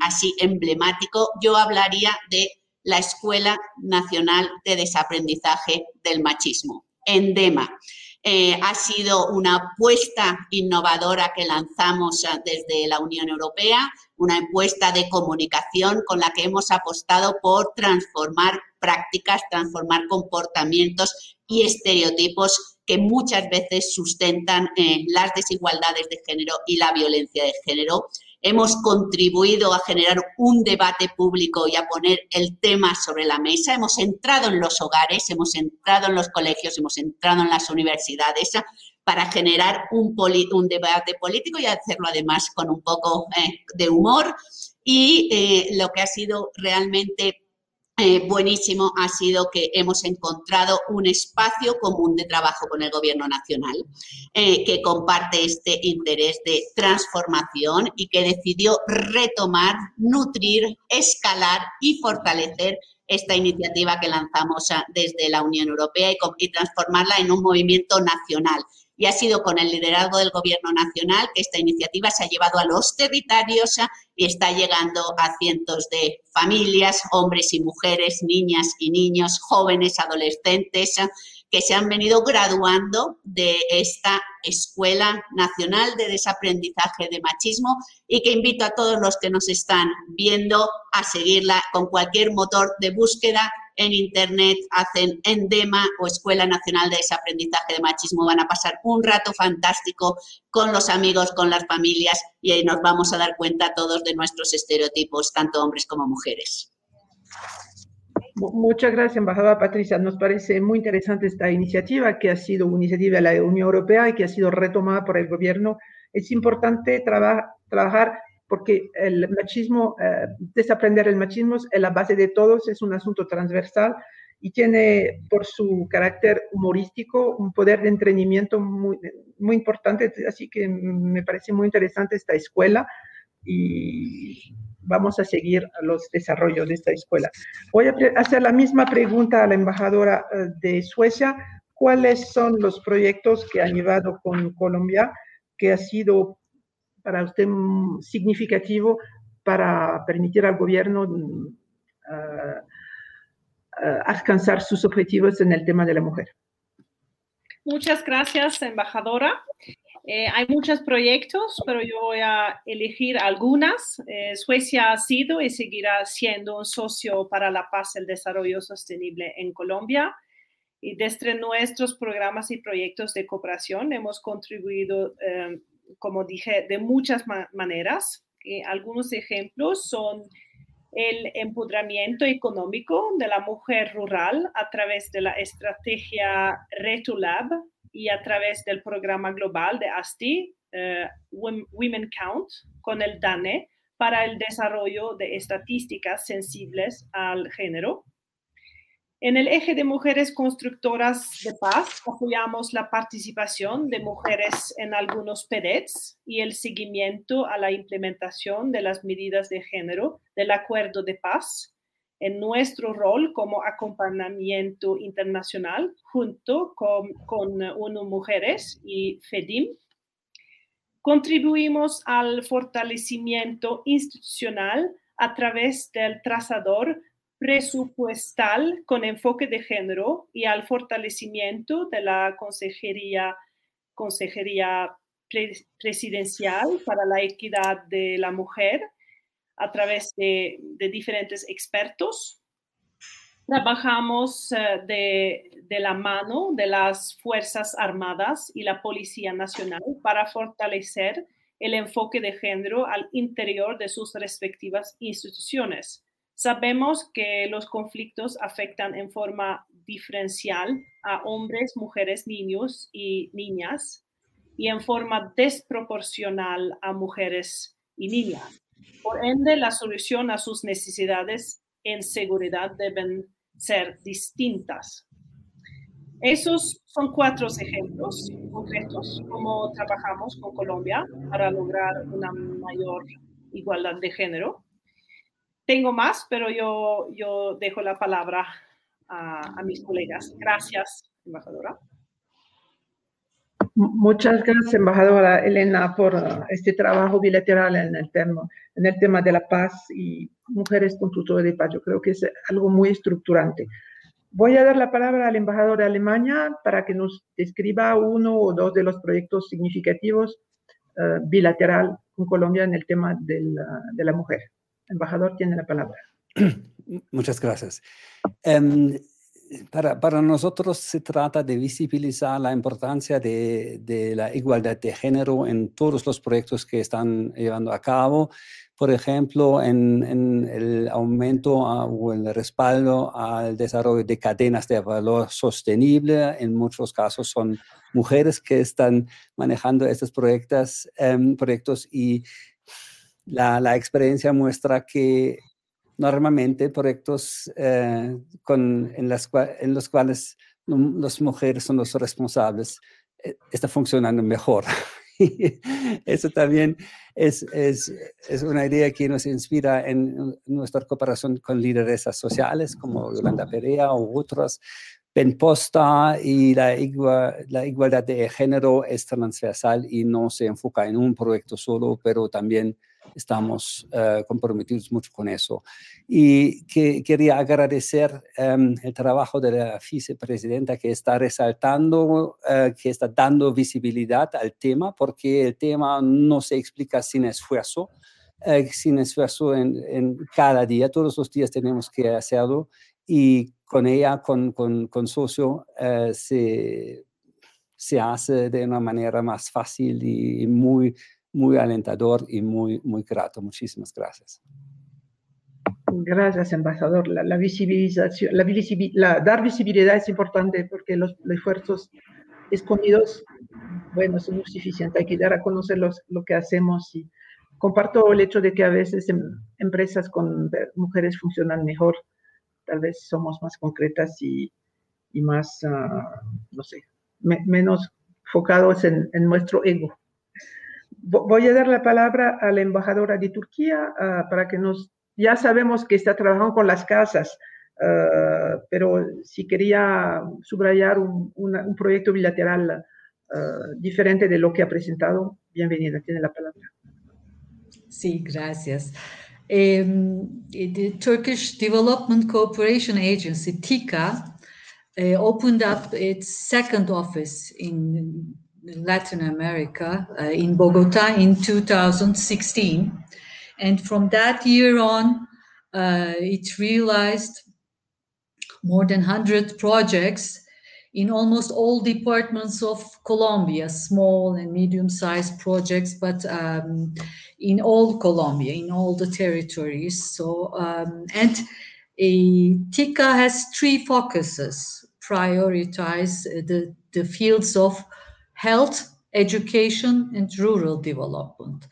así emblemático, yo hablaría de la Escuela Nacional de Desaprendizaje del Machismo, ENDEMA. Ha sido una apuesta innovadora que lanzamos desde la Unión Europea, una apuesta de comunicación con la que hemos apostado por transformar prácticas, transformar comportamientos y estereotipos que muchas veces sustentan eh, las desigualdades de género y la violencia de género. Hemos contribuido a generar un debate público y a poner el tema sobre la mesa. Hemos entrado en los hogares, hemos entrado en los colegios, hemos entrado en las universidades para generar un, debate político y hacerlo además con un poco eh, de humor. Y eh, lo que ha sido realmente eh, buenísimo ha sido que hemos encontrado un espacio común de trabajo con el Gobierno Nacional eh, que comparte este interés de transformación y que decidió retomar, nutrir, escalar y fortalecer esta iniciativa que lanzamos desde la Unión Europea y transformarla en un movimiento nacional y ha sido con el liderazgo del Gobierno Nacional que esta iniciativa se ha llevado a los territorios y está llegando a cientos de familias, hombres y mujeres, niñas y niños, jóvenes, adolescentes, que se han venido graduando de esta Escuela Nacional de Desaprendizaje de Machismo y que invito a todos los que nos están viendo a seguirla con cualquier motor de búsqueda en Internet, hacen ENDEMA o Escuela Nacional de Desaprendizaje de Machismo. Van a pasar un rato fantástico con los amigos, con las familias y ahí nos vamos a dar cuenta todos de nuestros estereotipos, tanto hombres como mujeres. Muchas gracias, embajadora Patricia. Nos parece muy interesante esta iniciativa que ha sido una iniciativa de la Unión Europea y que ha sido retomada por el gobierno. Es importante trabajar porque el machismo, eh, desaprender el machismo es la base de todos, es un asunto transversal y tiene por su carácter humorístico un poder de entrenamiento muy, muy importante, así que me parece muy interesante esta escuela y vamos a seguir los desarrollos de esta escuela. Voy a hacer la misma pregunta a la embajadora eh, de Suecia. ¿Cuáles son los proyectos que ha llevado con Colombia que ha sido para usted significativo para permitir al gobierno mm, alcanzar sus objetivos en el tema de la mujer? Muchas gracias, embajadora. Eh, hay muchos proyectos, pero yo voy a elegir algunas. Eh, Suecia ha sido y seguirá siendo un socio para la paz y el desarrollo sostenible en Colombia. Y desde nuestros programas y proyectos de cooperación hemos contribuido eh, como dije, de muchas maneras. Eh, algunos ejemplos son el empoderamiento económico de la mujer rural a través de la estrategia RetuLab y a través del programa global de ASTI, eh, Women Count, con el DANE, para el desarrollo de estadísticas sensibles al género. En el eje de mujeres constructoras de paz apoyamos la participación de mujeres en algunos PEDETs y el seguimiento a la implementación de las medidas de género del acuerdo de paz en nuestro rol como acompañamiento internacional junto con, con UNO Mujeres y FEDIM. Contribuimos al fortalecimiento institucional a través del trazador presupuestal con enfoque de género y al fortalecimiento de la consejería, consejería presidencial para la equidad de la mujer a través de, diferentes expertos. Trabajamos eh, de, de la mano de las Fuerzas Armadas y la Policía Nacional para fortalecer el enfoque de género al interior de sus respectivas instituciones Sabemos que los conflictos afectan en forma diferencial a hombres, mujeres, niños y niñas y en forma desproporcional a mujeres y niñas. Por ende, la solución a sus necesidades en seguridad deben ser distintas. Esos son cuatro ejemplos concretos cómo trabajamos con Colombia para lograr una mayor igualdad de género. Tengo más, pero yo, yo dejo la palabra a, a mis colegas. Gracias, embajadora. Muchas gracias, embajadora Elena, por este trabajo bilateral en el, tema, en el tema de la paz y mujeres con tutor de paz. Yo creo que es algo muy estructurante. Voy a dar la palabra al embajador de Alemania para que nos describa uno o dos de los proyectos significativos uh, bilateral con Colombia en el tema de la, mujer. Embajador, tiene la palabra. Muchas gracias. Um, para, para, nosotros se trata de visibilizar la importancia de, la igualdad de género en todos los proyectos que están llevando a cabo. Por ejemplo, en, el aumento a, o el respaldo al desarrollo de cadenas de valor sostenible. En muchos casos son mujeres que están manejando estos proyectos, um, proyectos y la experiencia muestra que normalmente proyectos eh, con, en, los cuales las mujeres son los responsables eh, está funcionando mejor. Eso también es, es, es, una idea que nos inspira en nuestra cooperación con lideresas sociales como Yolanda Perea o otras. Posta y la, igual, la igualdad de género es transversal y no se enfoca en un proyecto solo, pero también estamos uh, comprometidos mucho con eso. Y que quería agradecer um, el trabajo de la vicepresidenta que está resaltando, uh, que está dando visibilidad al tema, porque el tema no se explica sin esfuerzo. Uh, sin esfuerzo en, en, cada día, todos los días tenemos que hacerlo y con ella, con, con, con socio, se, se hace de una manera más fácil y muy muy alentador y muy, muy grato. Muchísimas gracias. Gracias, embajador. La, la visibilización, la, la, dar visibilidad es importante porque los, los, esfuerzos escondidos, bueno, son muy. Hay que dar a conocer los, lo que hacemos y comparto el hecho de que a veces en, empresas con mujeres funcionan mejor. Tal vez somos más concretas y, y más, uh, no sé, me, menos focados en, en nuestro ego voy a dar la palabra a la embajadora de Turquía uh, para que nos, ya sabemos que está trabajando con las casas, uh, pero si quería subrayar un, una, un proyecto bilateral uh, diferente de lo que ha presentado, bienvenida, tiene la palabra. Sí, gracias. Um, the Turkish Development Cooperation Agency, TICA, uh, opened up its second office in Latin America uh, in Bogota in 2016. And from that year on, uh, it realized more than 100 projects in almost all departments of Colombia, small and medium-sized projects, but um, in all Colombia, in all the territories. So, um, and a TICA has three focuses, prioritize the, the fields of health, education, and rural development.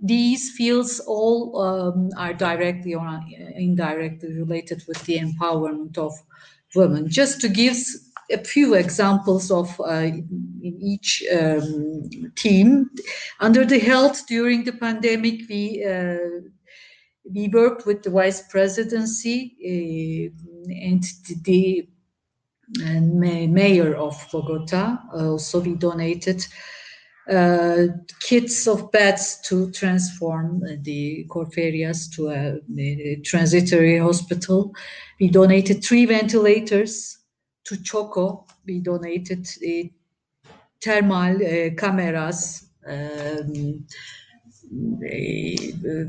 These fields all um, are directly or indirectly related with the empowerment of women. Just to give a few examples of uh, in each um, team, under the health during the pandemic, we uh, we worked with the vice presidency uh, and the and mayor of Bogota. Also, we donated uh, kits of beds to transform the Corferias to a, a, transitory hospital. We donated three ventilators to Choco. We donated thermal uh, cameras um,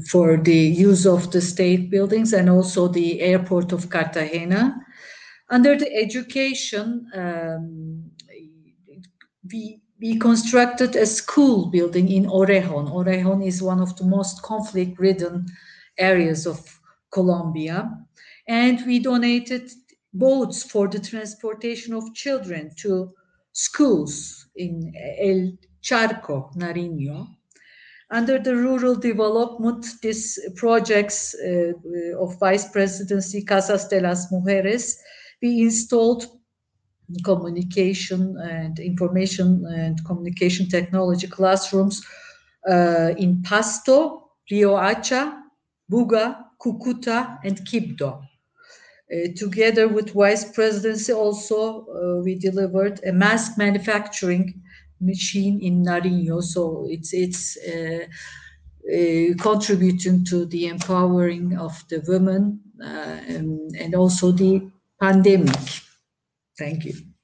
for the use of the state buildings and also the airport of Cartagena. Under the education, um, we, we constructed a school building in Orejon. Orejon is one of the most conflict ridden areas of Colombia. And we donated boats for the transportation of children to schools in El Charco, Nariño. Under the rural development, these projects uh, of Vice Presidency Casas de las Mujeres, we installed communication and information and communication technology classrooms uh, in Pasto, Rio Hacha, Buga, Cucuta, and Quibdó. Uh, together with Vice Presidency, also uh, we delivered a mask manufacturing machine in Nariño. So it's it's uh, uh, contributing to the empowering of the women uh, and, and also the pandemic. Thank you.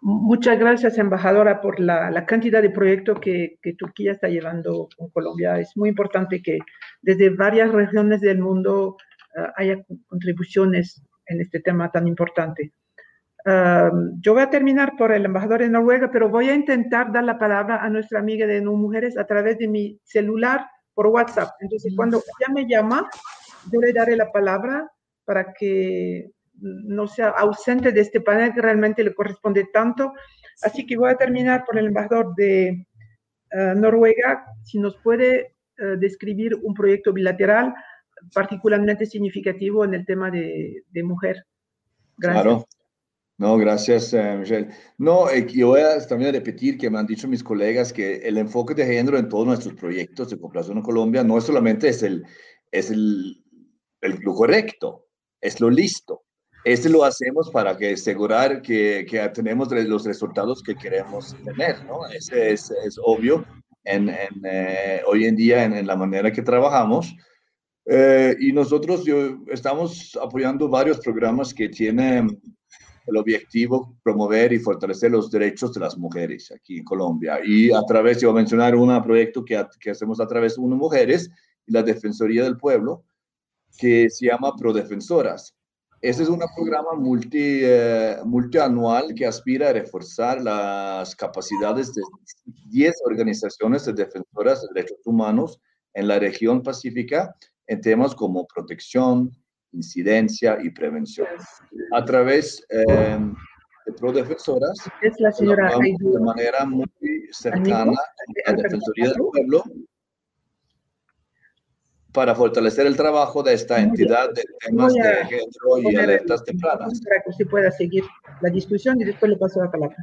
Muchas gracias, embajadora, por la, la cantidad de proyectos que, que, Turquía está llevando con Colombia. Es muy importante que desde varias regiones del mundo uh, haya contribuciones en este tema tan importante. Uh, yo voy a terminar por el embajador de Noruega, pero voy a intentar dar la palabra a nuestra amiga de No Mujeres a través de mi celular por WhatsApp. Entonces, cuando ella me llama, yo le daré la palabra para que no sea ausente de este panel que realmente le corresponde tanto. Así que voy a terminar por el embajador de uh, Noruega, si nos puede uh, describir un proyecto bilateral particularmente significativo en el tema de, de mujer. Gracias. Claro. No, gracias, eh, Michelle. No, eh, yo voy a también repetir que me han dicho mis colegas que el enfoque de género en todos nuestros proyectos de cooperación en Colombia no solamente es el, es el, el lo correcto, es lo listo. Este lo hacemos para que asegurar que, que tenemos los resultados que queremos tener, ¿no? Ese es, es obvio en, eh, hoy en día en, en, la manera que trabajamos. Eh, y nosotros yo, estamos apoyando varios programas que tienen el objetivo promover y fortalecer los derechos de las mujeres aquí en Colombia. Y a través, yo a mencionar un proyecto que, que hacemos a través de UNO Mujeres la Defensoría del Pueblo, que se llama Prodefensoras. Este es un programa multi, eh, multianual que aspira a reforzar las capacidades de 10 organizaciones de defensoras de derechos humanos en la región pacífica en temas como protección, incidencia y prevención. A través eh, de Prodefensoras, es la señora de manera muy cercana a la Defensoría del Pueblo para fortalecer el trabajo de esta entidad de temas de género y alertas tempranas. Para que usted pueda seguir la discusión y después le paso la palabra.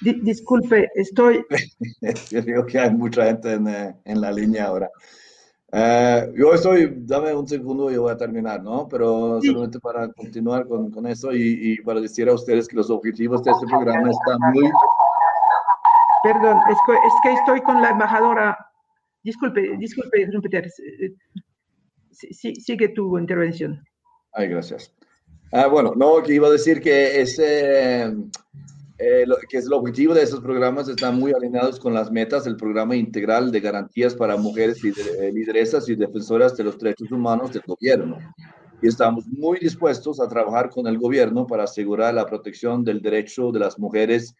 disculpe, estoy... Yo digo que hay mucha gente en, eh, en la línea ahora. Uh, yo estoy, dame un segundo y voy a terminar, ¿no? Pero sí. solamente para continuar con, con eso y, y, para decir a ustedes que los objetivos de este programa están muy... Perdón, es que, es que estoy con la embajadora Disculpe, disculpe, Peter. Sí, sigue tu intervención. Ay, gracias. Ah, bueno, no, que iba a decir que ese, eh, lo, que es el objetivo de esos programas están muy alineados con las metas del programa integral de garantías para mujeres eh, lideresas y defensoras de los derechos humanos del gobierno. Y estamos muy dispuestos a trabajar con el gobierno para asegurar la protección del derecho de las mujeres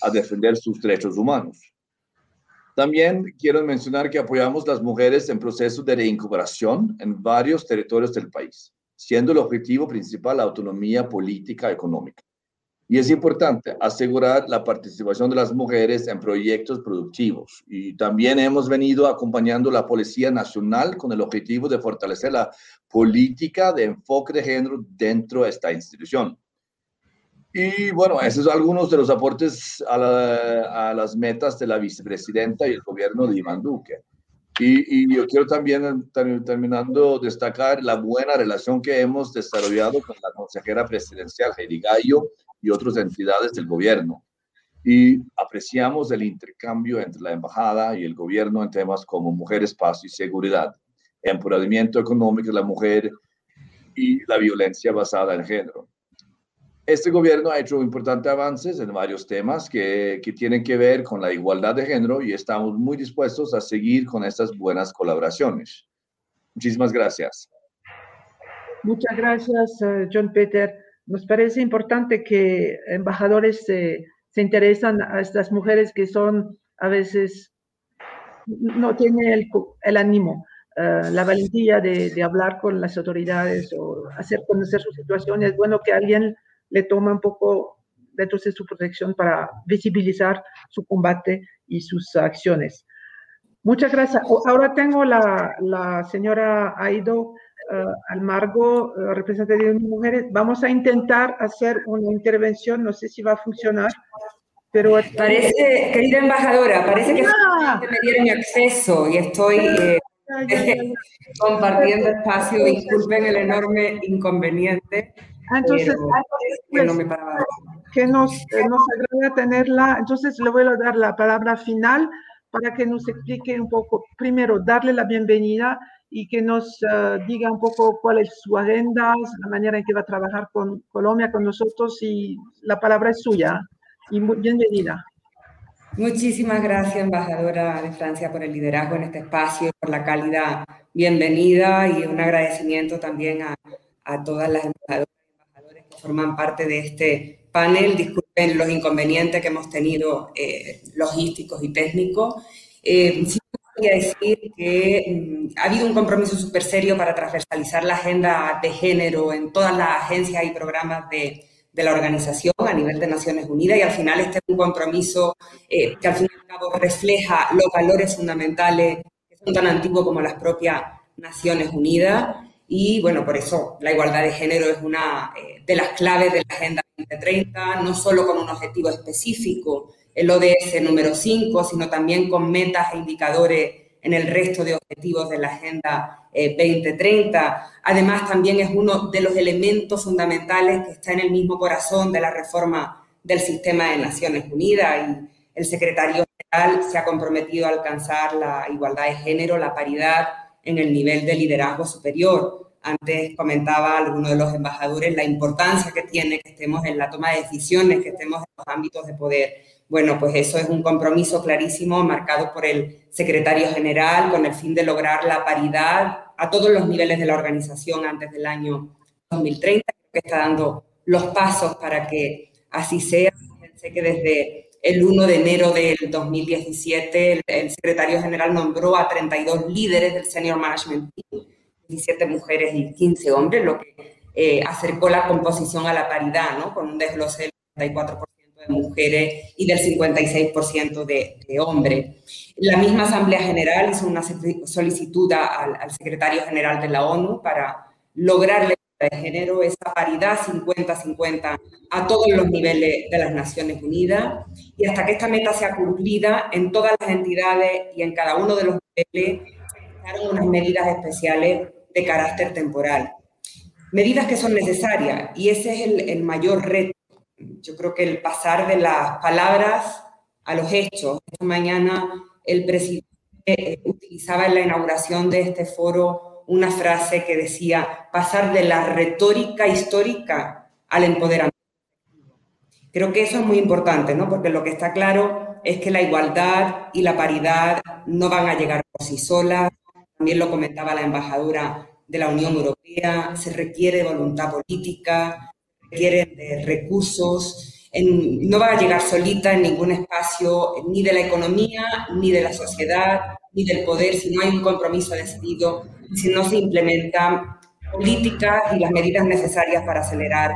a defender sus derechos humanos. También quiero mencionar que apoyamos las mujeres en procesos de reincorporación en varios territorios del país, siendo el objetivo principal la autonomía política y económica. Y es importante asegurar la participación de las mujeres en proyectos productivos. Y también hemos venido acompañando la Policía Nacional con el objetivo de fortalecer la política de enfoque de género dentro de esta institución. Y bueno, esos son algunos de los aportes a, a, las metas de la vicepresidenta y el gobierno de Iván Duque. Y, yo quiero también, terminando, destacar la buena relación que hemos desarrollado con la consejera presidencial Heidi Gallo y otras entidades del gobierno. Y apreciamos el intercambio entre la embajada y el gobierno en temas como mujeres, paz y seguridad, empoderamiento económico de la mujer y la violencia basada en género. Este gobierno ha hecho importantes avances en varios temas que, que, tienen que ver con la igualdad de género y estamos muy dispuestos a seguir con estas buenas colaboraciones. Muchísimas gracias. Muchas gracias, eh, John Peter. Nos parece importante que embajadores se, se interesan a estas mujeres que son a veces no tienen el, el ánimo. eh, la valentía de, de, hablar con las autoridades o hacer conocer su situación, es bueno que alguien le tome un poco de su protección para visibilizar su combate y sus acciones. Muchas gracias. Ahora tengo la, la señora Aido uh, Almargo, uh, representante de mujeres. Vamos a intentar hacer una intervención, no sé si va a funcionar, pero... Parece, querida embajadora, parece que ah. me dieron acceso y estoy eh, compartiendo espacio. Disculpen el enorme inconveniente. Ah, entonces, pues, no me que nos, nos agrada tenerla. Entonces, le voy a dar la palabra final para que nos explique un poco, primero, darle la bienvenida y que nos uh, diga un poco cuál es su agenda, la manera en que va a trabajar con Colombia, con nosotros, y la palabra es suya. Y bienvenida. Muchísimas gracias, embajadora de Francia, por el liderazgo en este espacio, por la cálida bienvenida y un agradecimiento también a, a todas las embajadoras que forman parte de este panel. Disculpen los inconvenientes que hemos tenido eh, logísticos y técnicos. Eh, sí quería decir que mm, ha habido un compromiso súper serio para transversalizar la agenda de género en todas las agencias y programas de, de, la organización a nivel de Naciones Unidas y al final este es un compromiso eh, que al fin y al cabo refleja los valores fundamentales que son tan antiguos como las propias Naciones Unidas. Y bueno, por eso la igualdad de género es una eh, de las claves de la Agenda 2030, no solo con un objetivo específico, el ODS número 5, sino también con metas e indicadores en el resto de objetivos de la Agenda 2030. Eh, Además, también es uno de los elementos fundamentales que está en el mismo corazón de la reforma del sistema de Naciones Unidas y el secretario general se ha comprometido a alcanzar la igualdad de género, la paridad en el nivel de liderazgo superior. Antes comentaba alguno de los embajadores la importancia que tiene que estemos en la toma de decisiones, que estemos en los ámbitos de poder. Bueno, pues eso es un compromiso clarísimo marcado por el secretario general con el fin de lograr la paridad a todos los niveles de la organización antes del año 2030, que está dando los pasos para que así sea. Pensé que desde el 1 de enero del 2017, el, secretario general nombró a 32 líderes del Senior Management Team, 17 mujeres y 15 hombres, lo que eh, acercó la composición a la paridad, ¿no? con un desglose del 34% de mujeres y del 56% de, de, hombres. La misma Asamblea General hizo una solicitud al, al secretario general de la ONU para lograr de género, esa paridad 50-50 a todos los niveles de las Naciones Unidas y hasta que esta meta sea cumplida en todas las entidades y en cada uno de los niveles se unas medidas especiales de carácter temporal. Medidas que son necesarias y ese es el, el mayor reto. Yo creo que el pasar de las palabras a los hechos. Esta mañana el presidente eh, utilizaba en la inauguración de este foro una frase que decía, pasar de la retórica histórica al empoderamiento. Creo que eso es muy importante, ¿no? Porque lo que está claro es que la igualdad y la paridad no van a llegar por sí solas. También lo comentaba la embajadora de la Unión Europea, se requiere voluntad política, requiere de recursos, no va a llegar solita en ningún espacio ni de la economía, ni de la sociedad, ni del poder, si no hay un compromiso decidido, si no se implementan políticas y las medidas necesarias para acelerar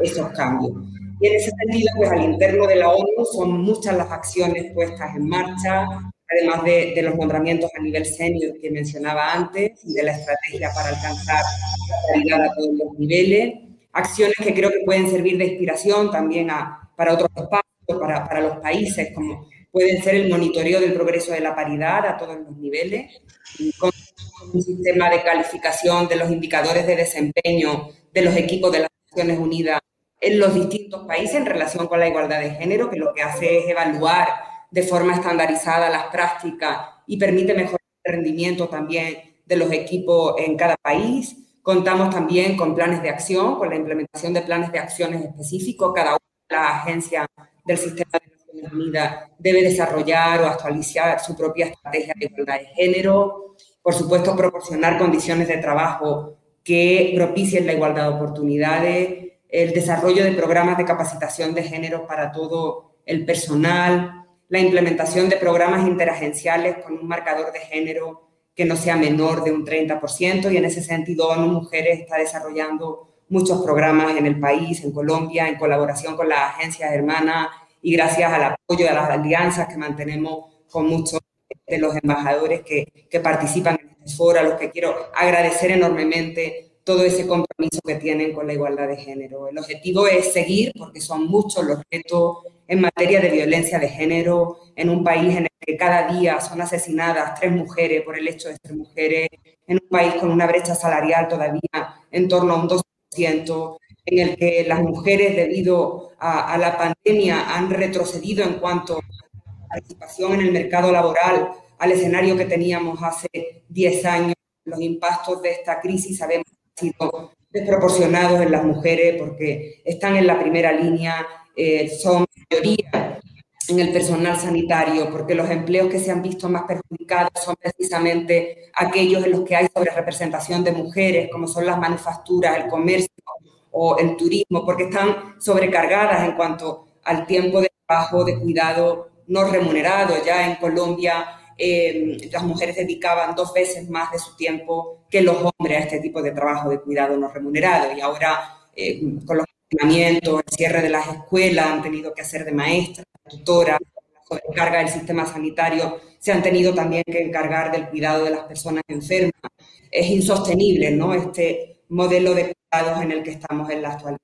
esos cambios. Y en ese sentido, pues al interno de la ONU son muchas las acciones puestas en marcha, además de, de los nombramientos a nivel senior que mencionaba antes y de la estrategia para alcanzar la calidad a todos los niveles. Acciones que creo que pueden servir de inspiración también a, para otros espacios, para, para los países, como pueden ser el monitoreo del progreso de la paridad a todos los niveles, con un sistema de calificación de los indicadores de desempeño de los equipos de las Naciones Unidas en los distintos países en relación con la igualdad de género, que lo que hace es evaluar de forma estandarizada las prácticas y permite mejorar el rendimiento también de los equipos en cada país. Contamos también con planes de acción, con la implementación de planes de acciones específicos. Cada una de las agencias del sistema de Debe desarrollar o actualizar su propia estrategia de igualdad de género. Por supuesto, proporcionar condiciones de trabajo que propicien la igualdad de oportunidades, el desarrollo de programas de capacitación de género para todo el personal, la implementación de programas interagenciales con un marcador de género que no sea menor de un 30% y en ese sentido ONU Mujeres está desarrollando muchos programas en el país, en Colombia, en colaboración con las agencias hermanas y gracias al apoyo de las alianzas que mantenemos con muchos de los embajadores que, que participan en este foro, a los que quiero agradecer enormemente todo ese compromiso que tienen con la igualdad de género. El objetivo es seguir, porque son muchos los retos en materia de violencia de género en un país en el que cada día son asesinadas tres mujeres por el hecho de ser mujeres, en un país con una brecha salarial todavía en torno a un 2%, en el que las mujeres debido a, a la pandemia han retrocedido en cuanto a participación en el mercado laboral al escenario que teníamos hace 10 años. Los impactos de esta crisis sabemos sido desproporcionados en las mujeres porque están en la primera línea, eh, son mayoría en el personal sanitario, porque los empleos que se han visto más perjudicados son precisamente aquellos en los que hay sobrerepresentación de mujeres, como son las manufacturas, el comercio o el turismo, porque están sobrecargadas en cuanto al tiempo de trabajo de cuidado no remunerado. Ya en Colombia eh, las mujeres dedicaban dos veces más de su tiempo que los hombres a este tipo de trabajo de cuidado no remunerado. Y ahora, eh, con los confinamientos, el cierre de las escuelas, han tenido que hacer de maestras, tutoras, la sobrecarga del sistema sanitario, se han tenido también que encargar del cuidado de las personas enfermas. Es insostenible, ¿no? Este modelo de cuidados en el que estamos en la actualidad.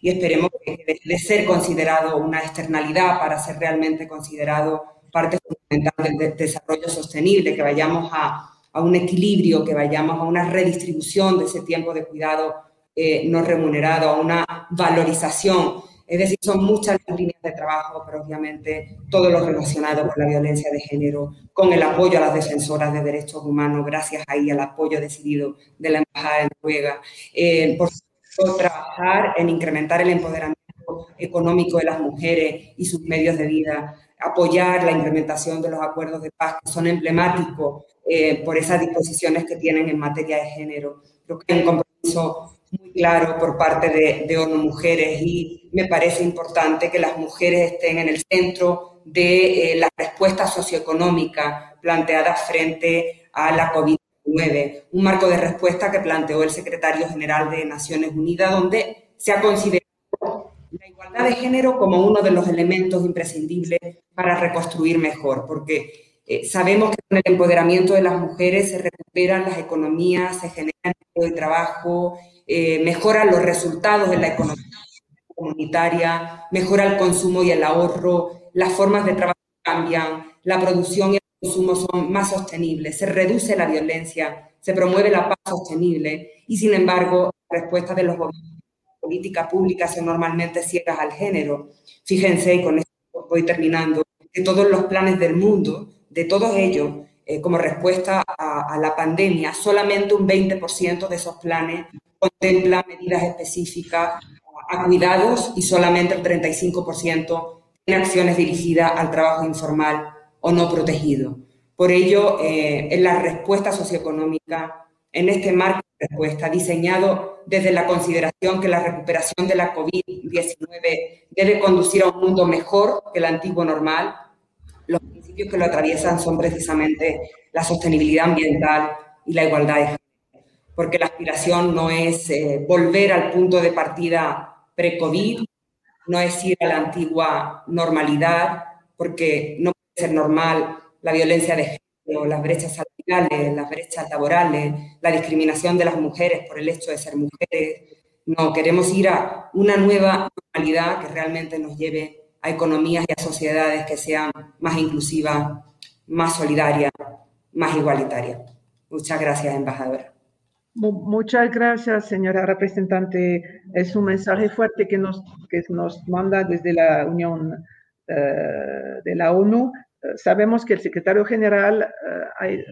Y esperemos que de ser considerado una externalidad para ser realmente considerado parte fundamental del desarrollo sostenible, que vayamos a, a, un equilibrio, que vayamos a una redistribución de ese tiempo de cuidado eh, no remunerado, a una valorización. Es decir, son muchas las líneas de trabajo, pero obviamente todo lo relacionado con la violencia de género, con el apoyo a las defensoras de derechos humanos, gracias ahí al apoyo decidido de la Embajada de Noruega. Eh, por supuesto, trabajar en incrementar el empoderamiento económico de las mujeres y sus medios de vida, apoyar la implementación de los acuerdos de paz que son emblemáticos eh, por esas disposiciones que tienen en materia de género. Creo que hay un compromiso muy claro por parte de, ONU Mujeres y me parece importante que las mujeres estén en el centro de eh, la respuesta socioeconómica planteada frente a la COVID-19, un marco de respuesta que planteó el secretario general de Naciones Unidas, donde se ha considerado la igualdad de género como uno de los elementos imprescindibles para reconstruir mejor, porque eh, sabemos que con el empoderamiento de las mujeres se recuperan las economías, se de trabajo, eh, mejoran los resultados en la economía comunitaria, mejora el consumo y el ahorro, las formas de trabajo cambian, la producción y el consumo son más sostenibles, se reduce la violencia, se promueve la paz sostenible y sin embargo, la respuesta de los gobiernos políticas públicas son normalmente ciegas al género. Fíjense, y con esto voy terminando, que todos los planes del mundo, de todos ellos, eh, como respuesta a, la pandemia, solamente un 20% de esos planes contempla medidas específicas a cuidados y solamente el 35% tiene acciones dirigidas al trabajo informal o no protegido. Por ello, eh, en la respuesta socioeconómica, en este marco de respuesta diseñado desde la consideración que la recuperación de la COVID-19 debe conducir a un mundo mejor que el antiguo normal, los que lo atraviesan son precisamente la sostenibilidad ambiental y la igualdad de género. Porque la aspiración no es eh, volver al punto de partida pre-COVID, no es ir a la antigua normalidad, porque no puede ser normal la violencia de género, las brechas salariales, las brechas laborales, la discriminación de las mujeres por el hecho de ser mujeres. No, queremos ir a una nueva normalidad que realmente nos lleve a economías y a sociedades que sean más inclusivas, más solidarias, más igualitarias. Muchas gracias, embajadora. Muchas gracias, señora representante. Es un mensaje fuerte que nos, que nos manda desde la Unión eh, de la ONU. sabemos que el secretario general eh,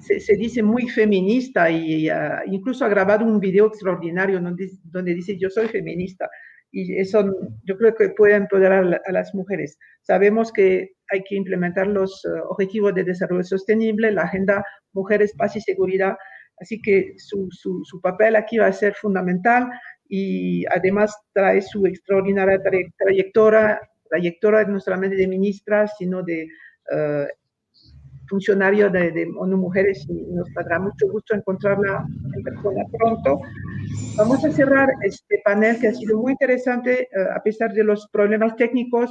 se, dice muy feminista y uh, incluso ha grabado un video extraordinario donde, donde, dice yo soy feminista y eso yo creo que puede empoderar a las mujeres. Sabemos que hay que implementar los uh, objetivos de desarrollo sostenible, la agenda mujeres, paz y seguridad, así que su, su, su papel aquí va a ser fundamental y además trae su extraordinaria trayectoria, trayectoria no solamente de ministra, sino de uh, funcionario de, de ONU Mujeres y nos dará mucho gusto encontrarla en persona pronto. Vamos a cerrar este panel que ha sido muy interesante eh, a pesar de los problemas técnicos.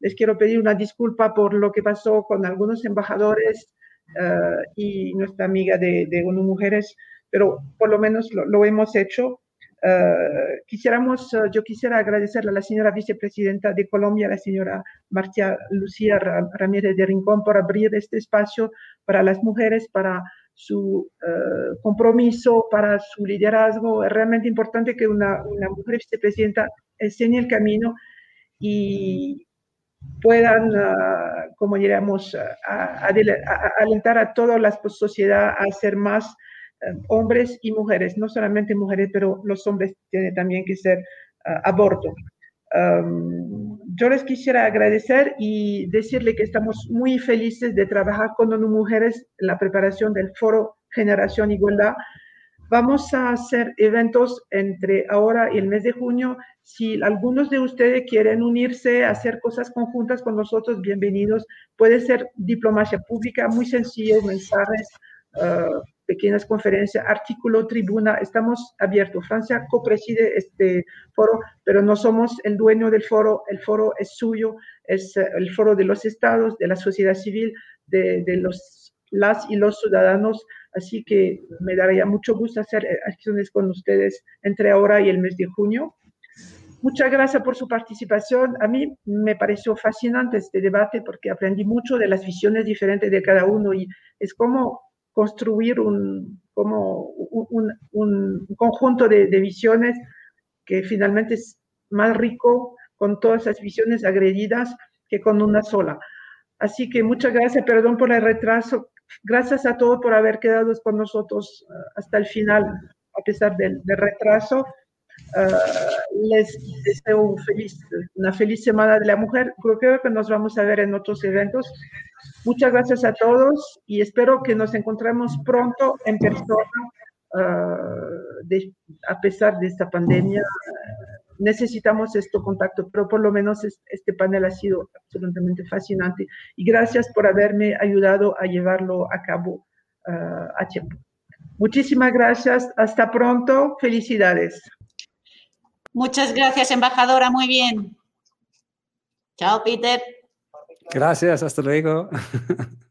Les quiero pedir una disculpa por lo que pasó con algunos embajadores eh, y nuestra amiga de, de ONU Mujeres, pero por lo menos lo, lo hemos hecho. Uh, quisiéramos, uh, yo quisiera agradecerle a la señora vicepresidenta de Colombia, la señora Marcia Lucía Ramírez de Rincón, por abrir este espacio para las mujeres, para su uh, compromiso, para su liderazgo. Es realmente importante que una, una mujer vicepresidenta enseñe el camino y puedan, como diríamos, alentar a toda la sociedad a hacer más eh, hombres y mujeres, no solamente mujeres, pero los hombres tienen también que ser uh, aborto. Um, yo les quisiera agradecer y decirle que estamos muy felices de trabajar con ONU Mujeres en la preparación del foro Generación Igualdad. Vamos a hacer eventos entre ahora y el mes de junio. Si algunos de ustedes quieren unirse hacer cosas conjuntas con nosotros, bienvenidos. Puede ser diplomacia pública, muy sencillo, mensajes, uh, pequeñas conferencias, artículo, tribuna, estamos abiertos. Francia copreside este foro, pero no somos el dueño del foro, el foro es suyo, es eh, el foro de los estados, de la sociedad civil, de, de los, las y los ciudadanos, así que me daría mucho gusto hacer eh, acciones con ustedes entre ahora y el mes de junio. Muchas gracias por su participación. A mí me pareció fascinante este debate porque aprendí mucho de las visiones diferentes de cada uno y es como construir un, como un, un conjunto de, de, visiones que finalmente es más rico con todas esas visiones agredidas que con una sola. Así que muchas gracias, perdón por el retraso. Gracias a todos por haber quedado con nosotros uh, hasta el final, a pesar del, del retraso. Uh, les deseo un feliz, una feliz Semana de la Mujer. Creo que nos vamos a ver en otros eventos. Muchas gracias a todos y espero que nos encontremos pronto en persona, uh, de, a pesar de esta pandemia. necesitamos este contacto, pero por lo menos es, este panel ha sido absolutamente fascinante y gracias por haberme ayudado a llevarlo a cabo uh, a tiempo. Muchísimas gracias, hasta pronto, felicidades. Muchas gracias, embajadora, muy bien. Chao, Peter. Gracias, hasta luego.